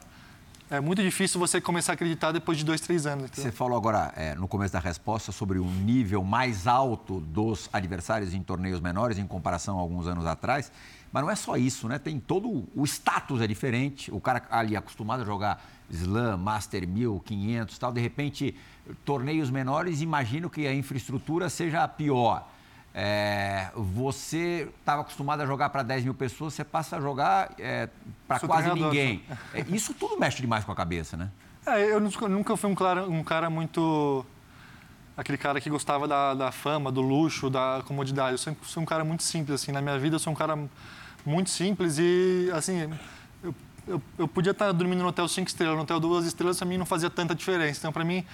é muito difícil você começar a acreditar depois de dois, três anos. Você falou agora, é, no começo da resposta, sobre o nível mais alto dos adversários em torneios menores em comparação a alguns anos atrás. Mas não é só isso, né? Tem todo o status é diferente. O cara ali acostumado a jogar Slam, Master 1000, 500 tal, de repente, torneios menores, imagino que a infraestrutura seja pior. É, você estava acostumado a jogar para 10 mil pessoas, você passa a jogar é, para quase ninguém. É, isso tudo mexe demais com a cabeça, né? É, eu nunca fui um cara, um cara muito. aquele cara que gostava da, da, fama, do luxo, da comodidade. Eu sempre sou um cara muito simples, assim. Na minha vida, eu sou um cara muito simples e, assim, eu, eu, eu podia estar dormindo no hotel 5 estrelas, no hotel 2 estrelas, para mim não fazia tanta diferença. Então, para mim,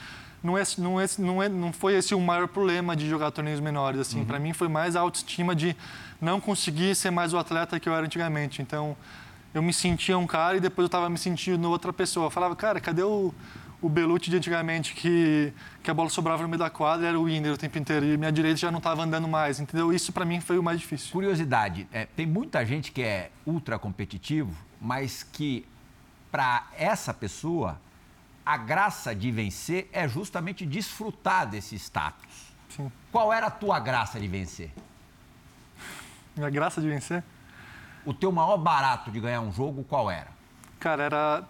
não, é, não, é, não, é, não foi esse o maior problema de jogar torneios menores. Assim, uhum. para mim foi mais a autoestima de não conseguir ser mais o atleta que eu era antigamente. Então, eu me sentia um cara e depois eu estava me sentindo outra pessoa. Eu falava, cara, cadê o, o Belucci de antigamente que, que a bola sobrava no meio da quadra era o winner o tempo inteiro e minha direita já não estava andando mais, entendeu? Isso para mim foi o mais difícil. Curiosidade, é, tem muita gente que é ultra competitivo, mas que para essa pessoa a graça de vencer é justamente desfrutar desse status. Sim. Qual era a tua graça de vencer? Minha graça de vencer? O teu maior barato de ganhar um jogo, qual era? Cara, era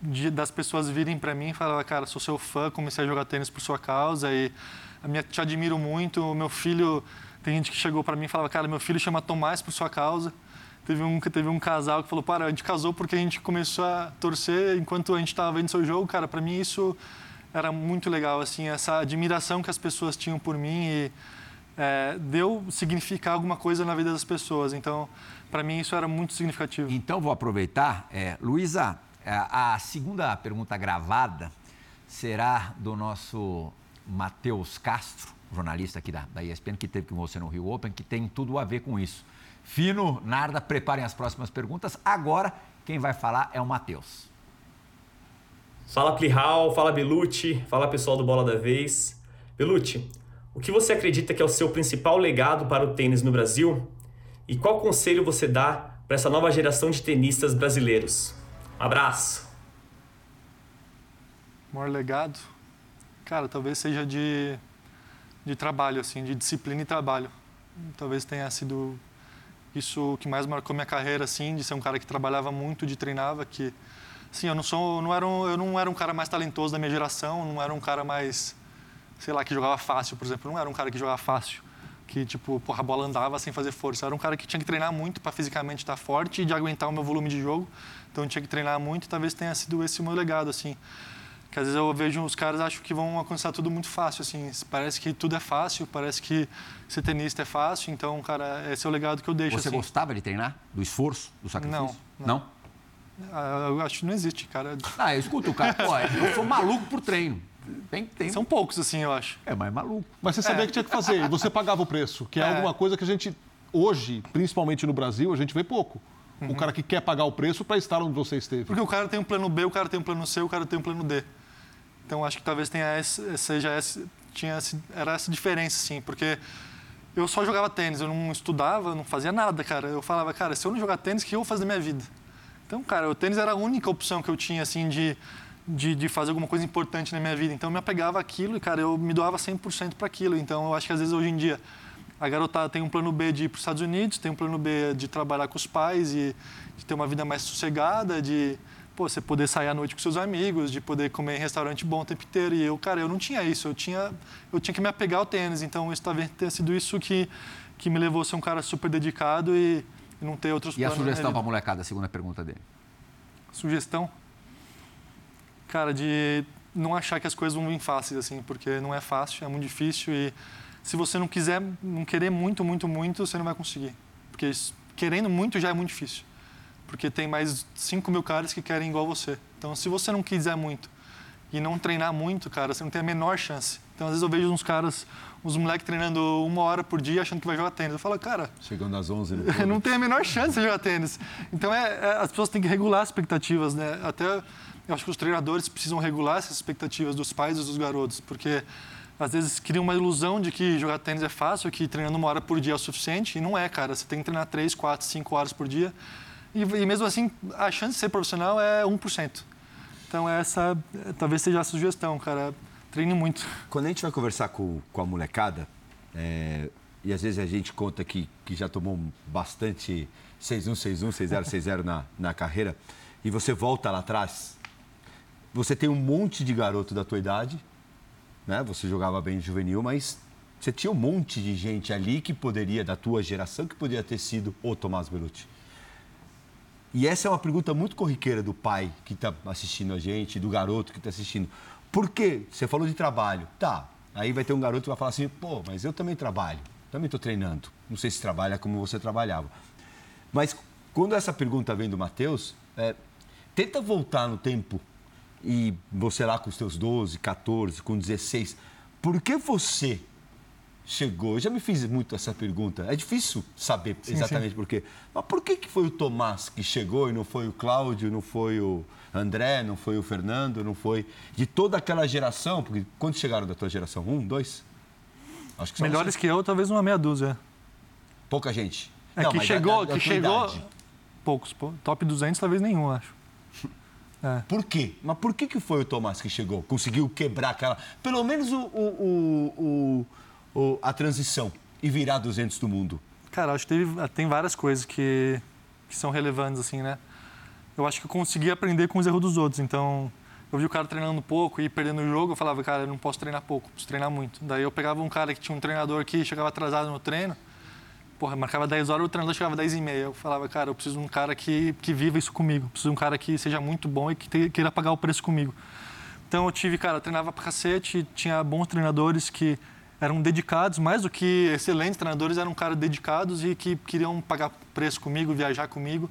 de, das pessoas virem para mim e falar, cara, sou seu fã, comecei a jogar tênis por sua causa e minha, te admiro muito. Meu filho, tem gente que chegou para mim e falava, cara, meu filho chama Tomás por sua causa. Teve um, teve um casal que falou, para, a gente casou porque a gente começou a torcer enquanto a gente estava vendo seu jogo. Cara, para mim isso era muito legal, assim, essa admiração que as pessoas tinham por mim e é, deu significar alguma coisa na vida das pessoas. Então, para mim isso era muito significativo. Então, vou aproveitar. É, Luísa, é, a segunda pergunta gravada será do nosso Matheus Castro, jornalista aqui da, da ESPN, que teve com você no Rio Open, que tem tudo a ver com isso. Fino, Narda, preparem as próximas perguntas. Agora, quem vai falar é o Matheus. Fala Plihal, fala Belucci, fala pessoal do Bola da Vez. Belucci, o que você acredita que é o seu principal legado para o tênis no Brasil? E qual conselho você dá para essa nova geração de tenistas brasileiros? Um abraço! O maior legado? Cara, talvez seja de, de trabalho, assim, de disciplina e trabalho. Talvez tenha sido isso que mais marcou minha carreira, assim, de ser um cara que trabalhava muito, de treinava, que, assim, eu não sou, não era um, eu não era um cara mais talentoso da minha geração, não era um cara mais, sei lá, que jogava fácil, por exemplo, não era um cara que jogava fácil, que tipo, porra, a bola andava sem fazer força. Era um cara que tinha que treinar muito para fisicamente estar forte e de aguentar o meu volume de jogo. Então eu tinha que treinar muito, e talvez tenha sido esse o meu legado, assim. Que às vezes eu vejo os caras acham que vão alcançar tudo muito fácil, assim. Parece que tudo é fácil, parece que ser tenista é fácil. Então, cara, esse é o legado que eu deixo. Você assim. gostava de treinar? Do esforço, do sacrifício? Não. Não? não? Ah, eu acho que não existe, cara. Ah, eu escuto o cara, pô, eu sou maluco por treino. Tem, tem... São poucos, assim, eu acho. É, mas é maluco. Mas você sabia é. que tinha que fazer, e você pagava o preço, que é, é, alguma coisa que a gente, hoje, principalmente no Brasil, a gente vê pouco. Uhum. O cara que quer pagar o preço para estar onde você esteve. Porque o cara tem um plano B, o cara tem um plano C, o cara tem um plano D. Então acho que talvez tenha esse, seja esse, tinha esse, era essa diferença, sim, porque eu só jogava tênis, eu não estudava, não fazia nada, cara. Eu falava, cara, se eu não jogar tênis, o que eu vou fazer da minha vida? Então, cara, o tênis era a única opção que eu tinha, assim, de, de, de fazer alguma coisa importante na minha vida. Então, eu me apegava àquilo e, cara, eu me doava 100% para aquilo. Então, eu acho que às vezes hoje em dia a garotada tem um plano B de ir para os Estados Unidos, tem um plano B de trabalhar com os pais e de ter uma vida mais sossegada, de pô, você poder sair à noite com seus amigos, de poder comer em restaurante bom o tempo inteiro. E eu, cara, eu não tinha isso. Eu tinha, eu tinha que me apegar ao tênis. Então, isso talvez tenha sido isso que, que me levou a ser um cara super dedicado e, e não ter outros e planos. E a sugestão para a molecada, a segunda pergunta dele? Sugestão? Cara, de não achar que as coisas vão vir fáceis, assim, porque não é fácil, é muito difícil e se você não quiser, não querer muito, muito, muito, você não vai conseguir. Porque querendo muito já é muito difícil porque tem mais 5 mil caras que querem igual você. Então, se você não quiser muito e não treinar muito, cara, você não tem a menor chance. Então, às vezes eu vejo uns caras, uns moleques treinando uma hora por dia achando que vai jogar tênis. Eu falo, cara... Chegando às 11, né? [laughs] não tem a menor chance de jogar tênis. Então, é, é, as pessoas têm que regular as expectativas, né? Até, eu acho que os treinadores precisam regular essas expectativas dos pais e dos garotos, porque às vezes cria uma ilusão de que jogar tênis é fácil, que treinando uma hora por dia é o suficiente, e não é, cara. Você tem que treinar três, quatro, cinco horas por dia. E, e mesmo assim, a chance de ser profissional é 1%. Então, essa talvez seja a sugestão, cara. Treine muito. Quando a gente vai conversar com, com a molecada, é, e às vezes a gente conta que, que já tomou bastante 6-1, 6-1, 6-0, 6-0 na, na carreira, e você volta lá atrás, você tem um monte de garoto da tua idade, né? Você jogava bem juvenil, mas você tinha um monte de gente ali que poderia, da tua geração, que poderia ter sido o Tomás Belucci. E essa é uma pergunta muito corriqueira do pai que está assistindo a gente, do garoto que está assistindo. Por quê? Você falou de trabalho. Tá, aí vai ter um garoto que vai falar assim, pô, mas eu também trabalho, também estou treinando. Não sei se trabalha como você trabalhava. Mas quando essa pergunta vem do Matheus, é, tenta voltar no tempo e você lá com os teus 12, 14, com 16, por que você chegou? Eu já me fiz muito essa pergunta. É difícil saber sim, exatamente por quê. Mas por que, que foi o Tomás que chegou e não foi o Cláudio, não foi o André, não foi o Fernando, não foi de toda aquela geração? Porque quantos chegaram da tua geração? Um, dois? Acho que Melhores que eu, talvez uma meia dúzia. Pouca gente. É não, que chegou, da, da que chegou poucos. Top 200 talvez nenhum, acho. [laughs] É. Por quê? Mas por que, que foi o Tomás que chegou? Conseguiu quebrar aquela. Pelo menos o, o, o, o a transição e virar 200 do mundo? Cara, acho que teve, tem várias coisas que, que são relevantes, assim, né? Eu acho que eu consegui aprender com os erros dos outros. Então, eu vi o cara treinando pouco e perdendo o jogo, eu falava, cara, eu não posso treinar pouco, preciso treinar muito. Daí eu pegava um cara que tinha um treinador que chegava atrasado no treino, porra, marcava 10 horas, o treinador chegava 10 e meia. Eu falava, cara, eu preciso de um cara que, que viva isso comigo. Preciso de um cara que seja muito bom e que te, queira pagar o preço comigo. Então eu tive, cara, eu treinava pra cacete, tinha bons treinadores que eram dedicados, mais do que excelentes treinadores, eram caras dedicados e que queriam pagar preço comigo, viajar comigo.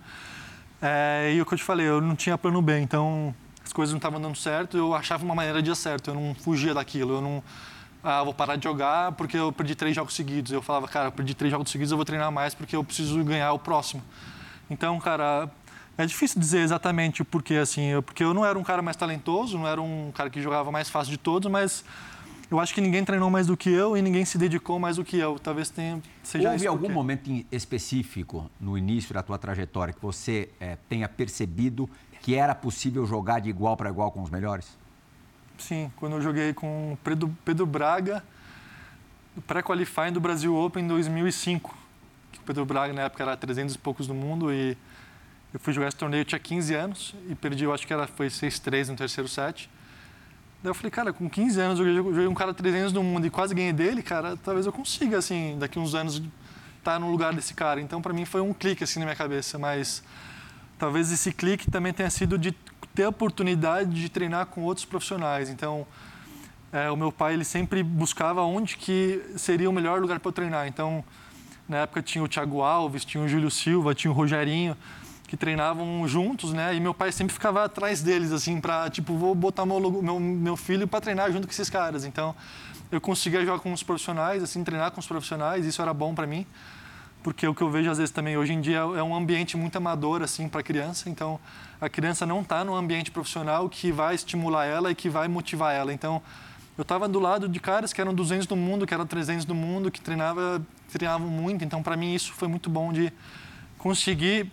É, e o que eu te falei, eu não tinha plano B, então as coisas não estavam dando certo, eu achava uma maneira de dar certo, eu não fugia daquilo, eu não ah, vou parar de jogar porque eu perdi três jogos seguidos. Eu falava, cara, eu perdi três jogos seguidos, eu vou treinar mais porque eu preciso ganhar o próximo. Então, cara, é difícil dizer exatamente o porquê, assim, porque eu não era um cara mais talentoso, não era um cara que jogava mais fácil de todos, mas eu acho que ninguém treinou mais do que eu e ninguém se dedicou mais do que eu. Talvez tenha, seja Houve algum momento específico no início da tua trajetória que você é, tenha percebido que era possível jogar de igual para igual com os melhores? Sim, quando eu joguei com o Pedro, Pedro Braga, pré-qualifying do Brasil Open em 2005. O Pedro Braga, na época, era 300 e poucos do mundo e eu fui jogar esse torneio, eu tinha 15 anos e perdi, eu acho que era, foi 6-3 no terceiro set. Daí eu falei, cara, com 15 anos eu joguei um cara 300 do mundo e quase ganhei dele, cara, talvez eu consiga, assim, daqui uns anos estar tá no lugar desse cara. Então, para mim, foi um clique, assim, na minha cabeça, mas talvez esse clique também tenha sido de ter a oportunidade de treinar com outros profissionais. Então, é, o meu pai ele sempre buscava onde que seria o melhor lugar para eu treinar. Então, na época tinha o Thiago Alves, tinha o Júlio Silva, tinha o Rogerinho, que treinavam juntos, né? E meu pai sempre ficava atrás deles, assim, para tipo, vou botar meu, meu, meu filho para treinar junto com esses caras. Então, eu conseguia jogar com os profissionais, assim, treinar com os profissionais, isso era bom para mim porque o que eu vejo às vezes também hoje em dia é um ambiente muito amador assim para criança, então a criança não está no ambiente profissional que vai estimular ela e que vai motivar ela. Então eu estava do lado de caras que eram 200 do mundo, que eram 300 do mundo, que treinava, treinavam muito. Então para mim isso foi muito bom de conseguir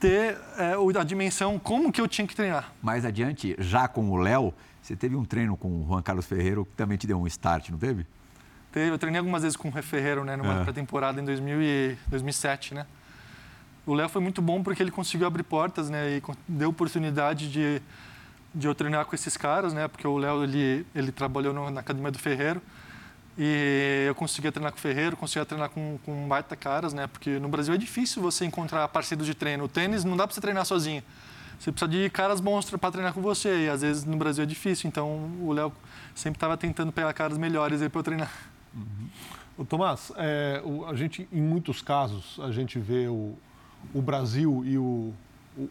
ter é, a dimensão como que eu tinha que treinar. Mais adiante, já com o Léo, você teve um treino com o Juan Carlos Ferreiro que também te deu um start, não teve? Teve, eu treinei algumas vezes com o Ferreiro, né, numa é. pré-temporada em 2000 e 2007, né? O Léo foi muito bom porque ele conseguiu abrir portas, né, e deu oportunidade de de eu treinar com esses caras, né? Porque o Léo ele ele trabalhou no, na academia do Ferreiro e eu conseguia treinar com o Ferreiro, conseguia treinar com com baita caras, né? Porque no Brasil é difícil você encontrar parceiros de treino. O tênis não dá para você treinar sozinho. Você precisa de caras bons para treinar com você e às vezes no Brasil é difícil. Então o Léo sempre estava tentando pegar caras melhores aí para eu treinar. Uhum. Tomás, é, o, a gente, em muitos casos, a gente vê o, o Brasil e o,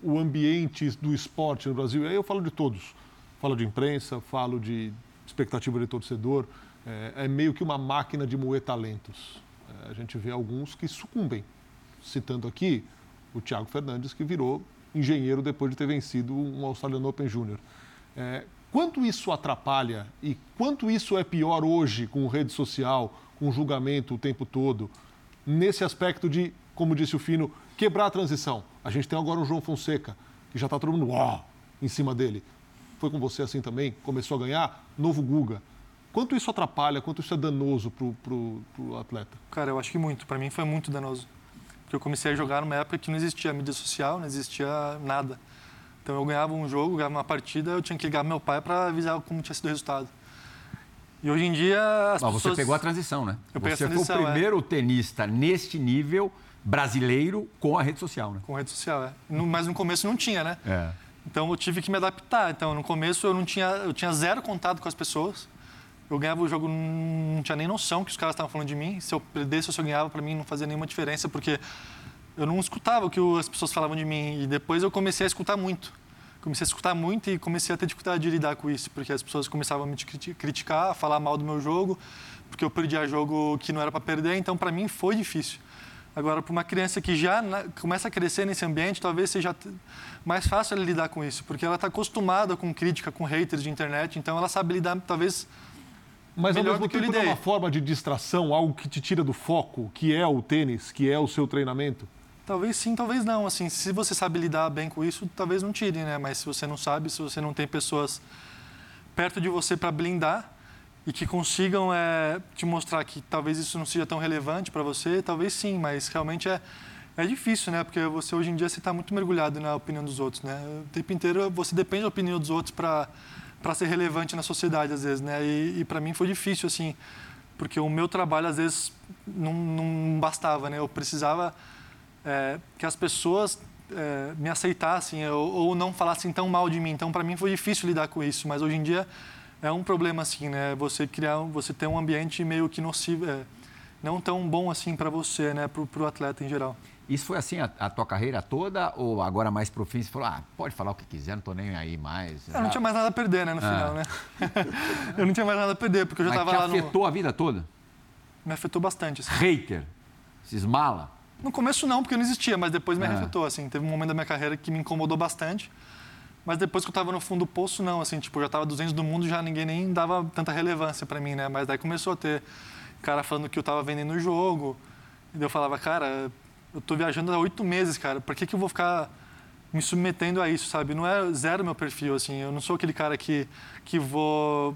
o, ambiente do esporte no Brasil, aí eu falo de todos, falo de imprensa, falo de expectativa de torcedor, é, é meio que uma máquina de moer talentos. É, a gente vê alguns que sucumbem, citando aqui o Thiago Fernandes, que virou engenheiro depois de ter vencido um Australian Open Júnior. É, Quanto isso atrapalha e quanto isso é pior hoje com rede social, com julgamento o tempo todo, nesse aspecto de, como disse o Fino, quebrar a transição? A gente tem agora o João Fonseca, que já está todo mundo uau, em cima dele. Foi com você assim também? Começou a ganhar? Novo Guga. Quanto isso atrapalha, quanto isso é danoso para o atleta? Cara, eu acho que muito. Para mim foi muito danoso. Porque eu comecei a jogar numa época que não existia mídia social, não existia nada. Então eu ganhava um jogo, ganhava uma partida, eu tinha que ligar meu pai para avisar como tinha sido o resultado. E hoje em dia as Mas pessoas... você pegou a transição, né? Eu peguei a você foi o é. primeiro tenista neste nível brasileiro com a rede social, né? Com rede social, é. No- mas no começo não tinha, né? É. Então eu tive que me adaptar. Então no começo eu não tinha, eu tinha zero contato com as pessoas. Eu ganhava o jogo, não tinha nem noção que os caras estavam falando de mim. Se eu perdesse ou se eu ganhava, para mim não fazia nenhuma diferença, porque eu não escutava o que as pessoas falavam de mim. E depois eu comecei a escutar muito. Comecei a escutar muito e comecei a ter dificuldade de lidar com isso, porque as pessoas começavam a me criti- criticar, a falar mal do meu jogo, porque eu perdia jogo que não era para perder. Então para mim foi difícil. Agora, para uma criança que já começa a crescer nesse ambiente, talvez seja mais fácil ela lidar com isso, porque ela está acostumada com crítica, com haters de internet, então ela sabe lidar, talvez. Mas ao Melhor mesmo que eu tempo é uma forma de distração, algo que te tira do foco, que é o tênis, que é o seu treinamento. Talvez sim, talvez não. Assim, se você sabe lidar bem com isso, talvez não tire, né? Mas se você não sabe, se você não tem pessoas perto de você para blindar e que consigam é, te mostrar que talvez isso não seja tão relevante para você, talvez sim, mas realmente é, é difícil, né? Porque você hoje em dia você está muito mergulhado na opinião dos outros, né? O tempo inteiro você depende da opinião dos outros para para ser relevante na sociedade às vezes, né? E, e para mim foi difícil assim, porque o meu trabalho às vezes não, não bastava, né? Eu precisava é, que as pessoas é, me aceitassem ou, ou não falassem tão mal de mim. Então, para mim foi difícil lidar com isso, mas hoje em dia é um problema assim, né? Você criar, você ter um ambiente meio que nocivo, é, não tão bom assim para você, né? Para o atleta em geral. Isso foi assim a, a tua carreira toda ou agora mais pro fim você falou, ah, pode falar o que quiser, não tô nem aí mais. Eu não tinha mais nada a perder, né? No Ah. final, né? [laughs] eu não tinha mais nada a perder porque eu já Mas estava te lá no... afetou a vida toda? Me afetou bastante. Assim. Hater, cismala. No começo não, porque não existia, mas depois me Ah. afetou, assim. Teve um momento da minha carreira que me incomodou bastante. Mas depois que eu estava no fundo do poço, não, assim, tipo, eu já estava 200 do mundo, já ninguém nem dava tanta relevância para mim, né? Mas daí começou a ter cara falando que eu estava vendendo o jogo. E eu falava, cara, eu tô viajando há oito meses, cara, por que, que eu vou ficar me submetendo a isso, sabe? Não é zero meu perfil, assim. Eu não sou aquele cara que, que vou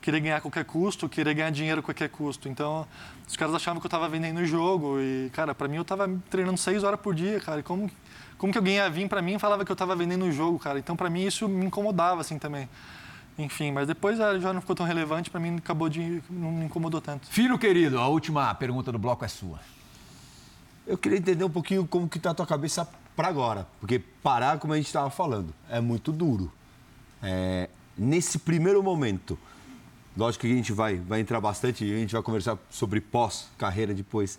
querer ganhar a qualquer custo, querer ganhar dinheiro a qualquer custo. Então, os caras achavam que eu estava vendendo o jogo e, cara, para mim eu estava treinando seis horas por dia, cara. E como, como que alguém ia vir para mim e falava que eu estava vendendo o jogo, cara? Então, para mim isso me incomodava assim também. Enfim, mas depois ah, já não ficou tão relevante, para mim acabou de não me incomodou tanto. Filho querido, a última pergunta do bloco é sua. Eu queria entender um pouquinho como que tá a tua cabeça para agora, porque parar, como a gente estava falando, é muito duro. É, nesse primeiro momento, lógico que a gente vai, vai entrar bastante e a gente vai conversar sobre pós-carreira depois.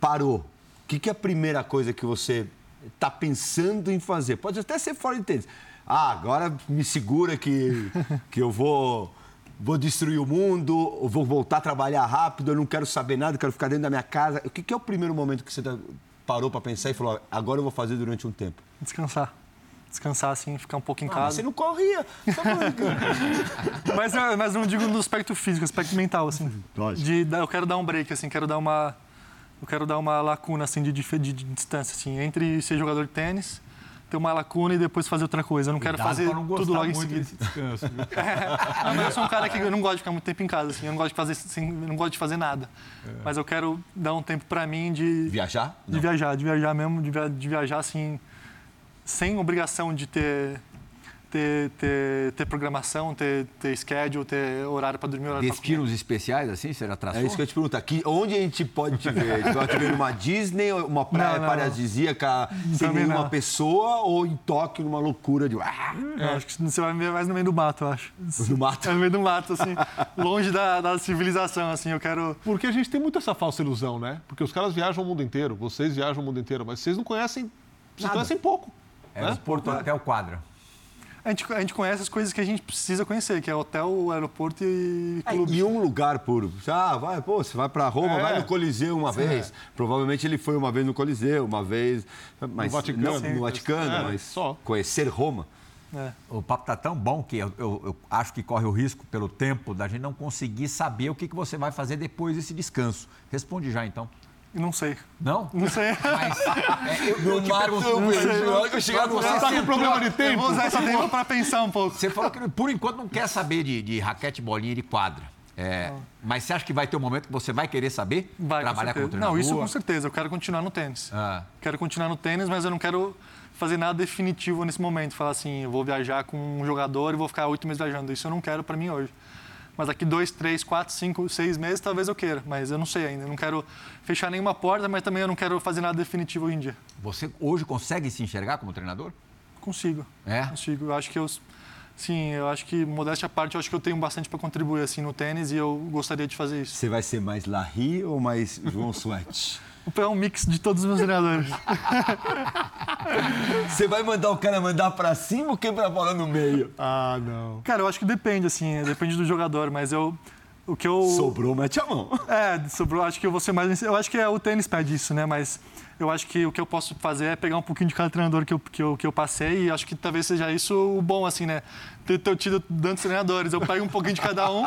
Parou. O que, que é a primeira coisa que você está pensando em fazer? Pode até ser fora de tênis. Ah, agora me segura que, que eu vou, vou destruir o mundo, vou voltar a trabalhar rápido, eu não quero saber nada, quero ficar dentro da minha casa. O que, que é o primeiro momento que você tá- parou para pensar e falou, "Ó, agora eu vou fazer durante um tempo? Descansar. Descansar, assim, ficar um pouco em Ah, mas casa. você não corria. Só. [laughs] Mas, eu- mas não digo no aspecto físico, aspecto mental, assim. Lógico. De, eu quero dar um break, assim, quero dar uma. Eu quero dar uma lacuna, assim, de, de, de distância, assim, entre ser jogador de tênis, ter uma lacuna e depois fazer outra coisa. Eu não quero fazer não tudo logo em muito seguida. desse descanso. viu? [laughs] Não, mas eu sou um cara que eu não gosto de ficar muito tempo em casa, assim, eu não gosto de fazer, assim, não gosto de fazer nada. Mas eu quero dar um tempo pra mim de, Viajar? de viajar, de viajar mesmo, de, via- de viajar assim, sem obrigação de ter ter, ter, ter programação, ter, ter schedule, ter horário para dormir, horário para comer. Destinos especiais, assim, será traçou? É isso que eu te perguntar. Aqui, onde a gente pode te ver? A gente pode te ver numa Disney, uma praia Não, não, paradisíaca, sem Também nenhuma não. pessoa, ou em Tóquio, numa loucura de... Ah, Eu acho que você vai me ver mais no meio do mato, eu acho. no mato. É no meio do mato, assim, longe da, da civilização, assim, eu quero... Porque a gente tem muito essa falsa ilusão, né? Porque os caras viajam o mundo inteiro, vocês viajam o mundo inteiro, mas vocês não conhecem, vocês Nada. conhecem pouco. É né? do Porto até o quadra. A gente, a gente conhece as coisas que a gente precisa conhecer, que é hotel, aeroporto e É, clube. e um lugar por. Ah, vai, pô, você vai pra Roma, É. vai no Coliseu uma vez. Provavelmente ele foi uma vez no Coliseu, uma vez. Mas, Vaticano. Não, Sim. no Vaticano, É, mas só. conhecer Roma. É. O papo tá tão bom que eu, eu- eu acho que corre o risco, pelo tempo, da gente não conseguir saber o que, que você vai fazer depois desse descanso. Responde já, então. Não sei. Não? Não sei. [laughs] Mas é, eu, eu te pergunto, eu chegar você Tá com problema de Eu tempo? vou usar esse tempo para pensar um pouco. Você falou que por enquanto não quer saber de, de raquete, bolinha e de quadra. É, mas você acha que vai ter um momento que você vai querer saber? Vai, trabalhar com com certeza. treinador? Não, isso com certeza. Eu quero continuar no tênis. Ah. Quero continuar no tênis, mas eu não quero fazer nada definitivo nesse momento. Falar assim, eu vou viajar com um jogador e vou ficar oito meses viajando. Isso eu não quero para mim hoje. Mas daqui dois, três, quatro, cinco, seis meses, talvez eu queira. Mas eu não sei ainda. Eu não quero fechar nenhuma porta, mas também eu não quero fazer nada definitivo hoje em dia. Você hoje consegue se enxergar como treinador? Consigo. É? Consigo. Eu acho que eu. Sim, eu acho que, modéstia à parte, eu acho que eu tenho bastante para contribuir assim no tênis e eu gostaria de fazer isso. Você vai ser mais Larry ou mais João Sweat? [laughs] Pegar um mix de todos os meus treinadores. [laughs] Você vai mandar o cara mandar para cima ou quem pra bola no meio? Ah, não. Cara, eu acho que depende, assim, depende do jogador, mas eu. O que eu. Sobrou, mete a mão. É, sobrou, acho que eu vou ser mais. Eu acho que é, o tênis pede isso, né? Mas eu acho que o que eu posso fazer é pegar um pouquinho de cada treinador que eu, que eu, que eu passei e acho que talvez seja isso o bom, assim, né? Ter, ter tido tantos treinadores. Eu pego um pouquinho de cada um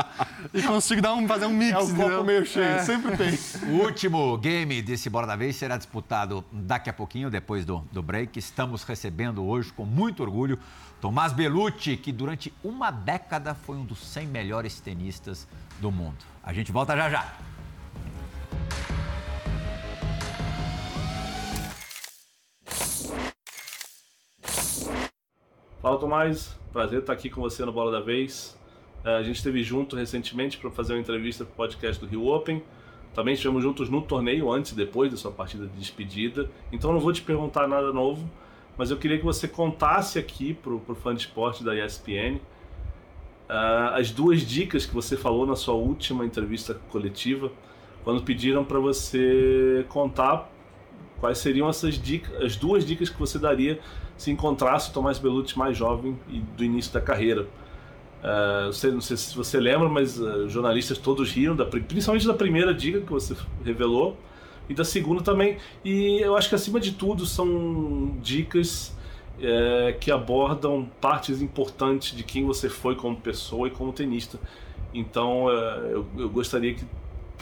e consigo dar um, fazer um mix. É o copo meio cheio, É. sempre tem. O último game desse Bora da Vez será disputado daqui a pouquinho, depois do, do break. Estamos recebendo hoje, com muito orgulho, Tomás Belucci, que durante uma década foi um dos 100 melhores tenistas do mundo. A gente volta já já. Fala Tomás, prazer estar aqui com você no Bola da Vez. Eh, A gente esteve junto recentemente para fazer uma entrevista para o podcast do Rio Open. Também estivemos juntos no torneio, antes e depois da sua partida de despedida. Então não vou te perguntar nada novo, mas eu queria que você contasse aqui para o fã de esporte da ESPN ah, as duas dicas que você falou na sua última entrevista coletiva, quando pediram para você contar quais seriam essas dicas, as duas dicas que você daria se encontrasse o Tomás Belucci mais jovem e do início da carreira. Uh, não sei se você lembra, mas uh, jornalistas todos riram, da, pri- principalmente da primeira dica que você revelou e da segunda também. E eu acho que acima de tudo são dicas eh, que abordam partes importantes de quem você foi como pessoa e como tenista. Então eu, eu gostaria que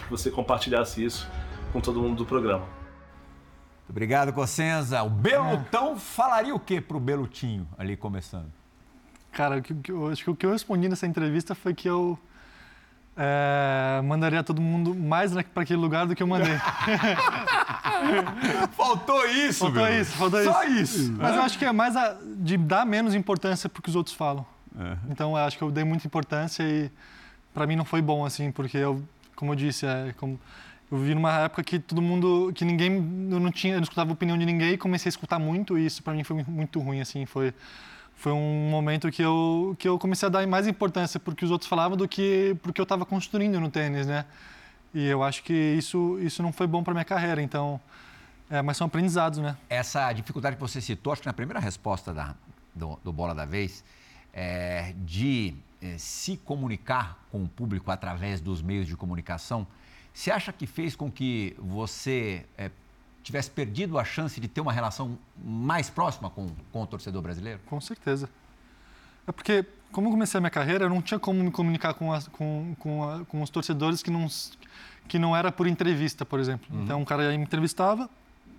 você compartilhasse isso com todo mundo do programa. Obrigado, Cossenza. O Belutão falaria o que pro Belutinho ali começando? Cara, o que, eu, acho que o que eu respondi nessa entrevista foi que eu é, mandaria todo mundo mais para aquele lugar do que eu mandei. [laughs] Faltou isso, Faltou Belucci. isso, faltou Só isso. isso. Mas eu acho que é mais a- de dar menos importância pro que os outros falam. Então eu acho que eu dei muita importância e para mim não foi bom assim, porque eu, como eu disse, é, como, eu vi numa época que todo mundo, que ninguém, eu não tinha, eu não escutava a opinião de ninguém comecei a escutar muito e isso para mim foi muito ruim assim, foi foi um momento que eu que eu comecei a dar mais importância porque os outros falavam do que porque eu estava construindo no tênis, né? E eu acho que isso isso não foi bom para minha carreira, então é, mas são aprendizados, né? Essa dificuldade que você citou, acho que na primeira resposta da- do, do Bola da Vez, é, de é, se comunicar com o público através dos meios de comunicação, você acha que fez com que você é, tivesse perdido a chance de ter uma relação mais próxima com, com o torcedor brasileiro? Com certeza. É porque, como eu comecei a minha carreira, eu não tinha como me comunicar com, as- com, com, a- com os torcedores que não, que não era por entrevista, por exemplo. Então, um cara aí me entrevistava,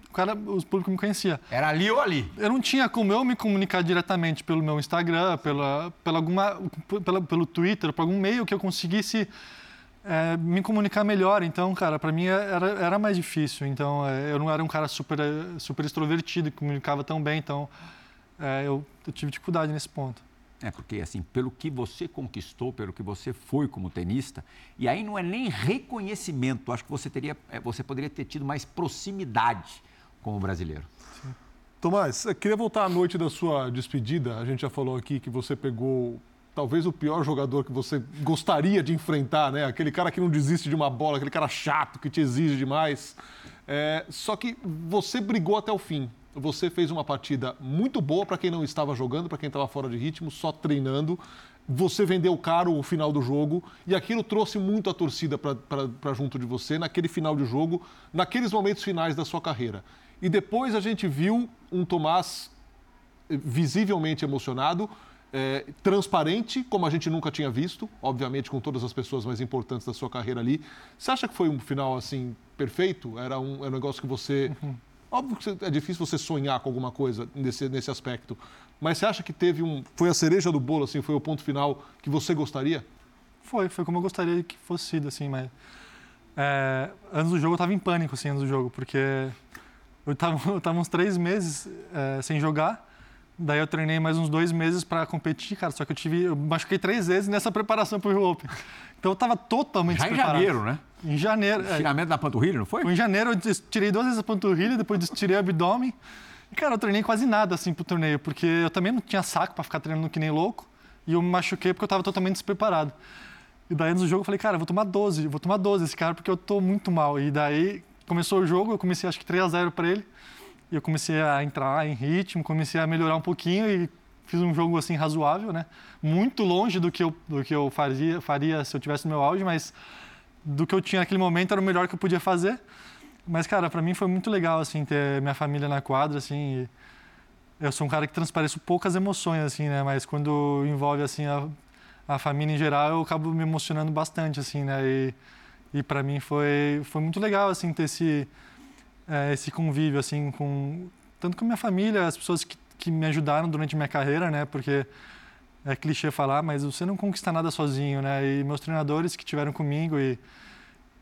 o cara, os público me conhecia. Era ali ou ali? Eu não tinha como eu me comunicar diretamente pelo meu Instagram, pela, pela alguma, pela, pelo Twitter, por algum meio que eu conseguisse é, me comunicar melhor. Então, cara, para mim era, era mais difícil. Então, é, eu não era um cara super, eh, super extrovertido, que comunicava tão bem. Então, é, eu, eu tive dificuldade nesse ponto. É, porque assim, pelo que você conquistou, pelo que você foi como tenista, e aí não é nem reconhecimento, acho que você teria, é, você poderia ter tido mais proximidade com o brasileiro. Tomás, eu queria voltar à noite da sua despedida. A gente já falou aqui que você pegou talvez o pior jogador que você gostaria de enfrentar, né? Aquele cara que não desiste de uma bola, aquele cara chato que te exige demais. É, só que você brigou até o fim. Você fez uma partida muito boa para quem não estava jogando, para quem estava fora de ritmo, só treinando. Você vendeu caro o final do jogo e aquilo trouxe muito a torcida para junto de você naquele final de jogo, naqueles momentos finais da sua carreira. E depois a gente viu um Tomás eh, visivelmente emocionado, eh, transparente, como a gente nunca tinha visto, obviamente com todas as pessoas mais importantes da sua carreira ali. Você acha que foi um final assim perfeito? Era um, era um negócio que você. Óbvio que é difícil você sonhar com alguma coisa nesse, nesse aspecto, mas você acha que teve um. Foi a cereja do bolo, assim, foi o ponto final que você gostaria? Foi, foi como eu gostaria que fosse sido, assim, mas... é, antes do jogo eu tava em pânico, assim, antes do jogo, porque eu tava, [laughs] eu tava uns três meses é, sem jogar, Daí eu treinei mais uns dois meses para competir, cara. Só que eu tive, eu machuquei três vezes nessa preparação para o Rio Open. Então eu estava totalmente Já em janeiro, né? Em janeiro. É. Estiramento da panturrilha, não foi? Em janeiro eu tirei duas vezes a panturrilha, depois tirei o abdômen. E, cara, eu treinei quase nada assim pro torneio, porque eu também não tinha saco para ficar treinando que nem louco. E eu me machuquei porque eu estava totalmente despreparado. E daí no jogo eu falei, cara, eu vou tomar 12, vou tomar 12 esse cara porque eu tô muito mal. E daí começou o jogo, eu comecei acho que 3 a 0 para ele. E eu comecei a entrar em ritmo, comecei a melhorar um pouquinho e fiz um jogo assim razoável, né? Muito longe do que eu, do que eu faria, faria se eu tivesse no meu auge, mas do que eu tinha naquele momento era o melhor que eu podia fazer. Mas, cara, para mim foi muito legal, assim, ter minha família na quadra, assim. eu sou um cara que transpareço poucas emoções, assim, né? Mas quando envolve, assim, a, a família em geral, eu acabo me emocionando bastante, assim, né? E, e para mim foi, foi muito legal, assim, ter esse, é, esse convívio, assim, com... Tanto com a minha família, as pessoas que, que me ajudaram durante minha carreira, né? Porque é clichê falar, mas você não conquista nada sozinho, né? E meus treinadores que tiveram comigo e,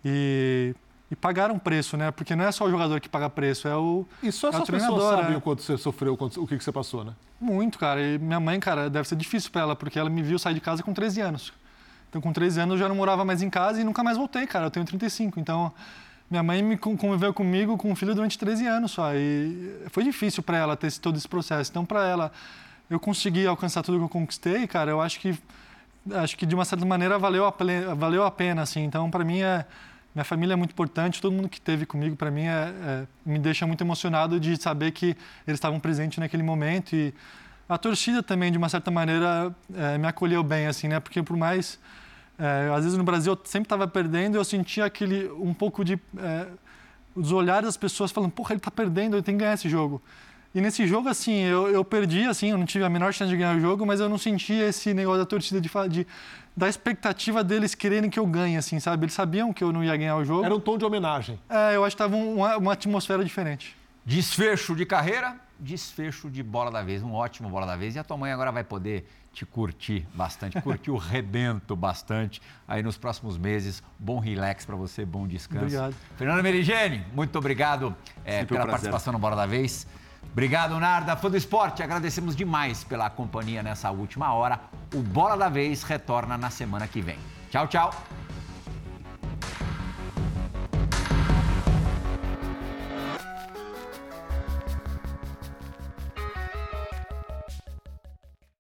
e e pagaram preço, né? Porque não é só o jogador que paga preço, é o E só é essas pessoas sabem o quanto você sofreu, o que, você passou, né? Muito, cara. E minha mãe, cara, deve ser difícil para ela, porque ela me viu sair de casa com 13 anos. Então, com 13 anos, eu já não morava mais em casa e nunca mais voltei, cara. Eu tenho 35. Então, minha mãe me conviveu comigo com um filho durante 13 anos só. E foi difícil para ela ter todo esse processo. Então, para ela, eu consegui alcançar tudo que eu conquistei, cara. Eu acho que, acho que de uma certa maneira, valeu a, valeu a pena, assim. Então, para mim, é minha família é muito importante, todo mundo que esteve comigo, para mim, é, é, me deixa muito emocionado de saber que eles estavam presentes naquele momento. E a torcida também, de uma certa maneira, é, me acolheu bem, assim, né? Porque por mais... É, às vezes no Brasil eu sempre estava perdendo e eu sentia aquele um pouco de... É, os olhares das pessoas falando, porra, ele está perdendo, ele tem que ganhar esse jogo. E nesse jogo, assim, eu, eu perdi, assim, eu não tive a menor chance de ganhar o jogo, mas eu não sentia esse negócio da torcida de, de da expectativa deles quererem que eu ganhe, assim, sabe? Eles sabiam que eu não ia ganhar o jogo. Era um tom de homenagem. É, eu acho que estava uma, uma atmosfera diferente. Desfecho de carreira, desfecho de bola da vez, um ótimo bola da vez. E a tua mãe agora vai poder te curtir bastante, curtir o [laughs] rebento bastante aí nos próximos meses. Bom relax para você, bom descanso. Obrigado. Fernando Merigene, muito obrigado é, pela um participação no Bola da Vez. Obrigado, Narda. Fã do esporte, agradecemos demais pela companhia nessa última hora. O Bola da Vez retorna na semana que vem. Tchau, tchau.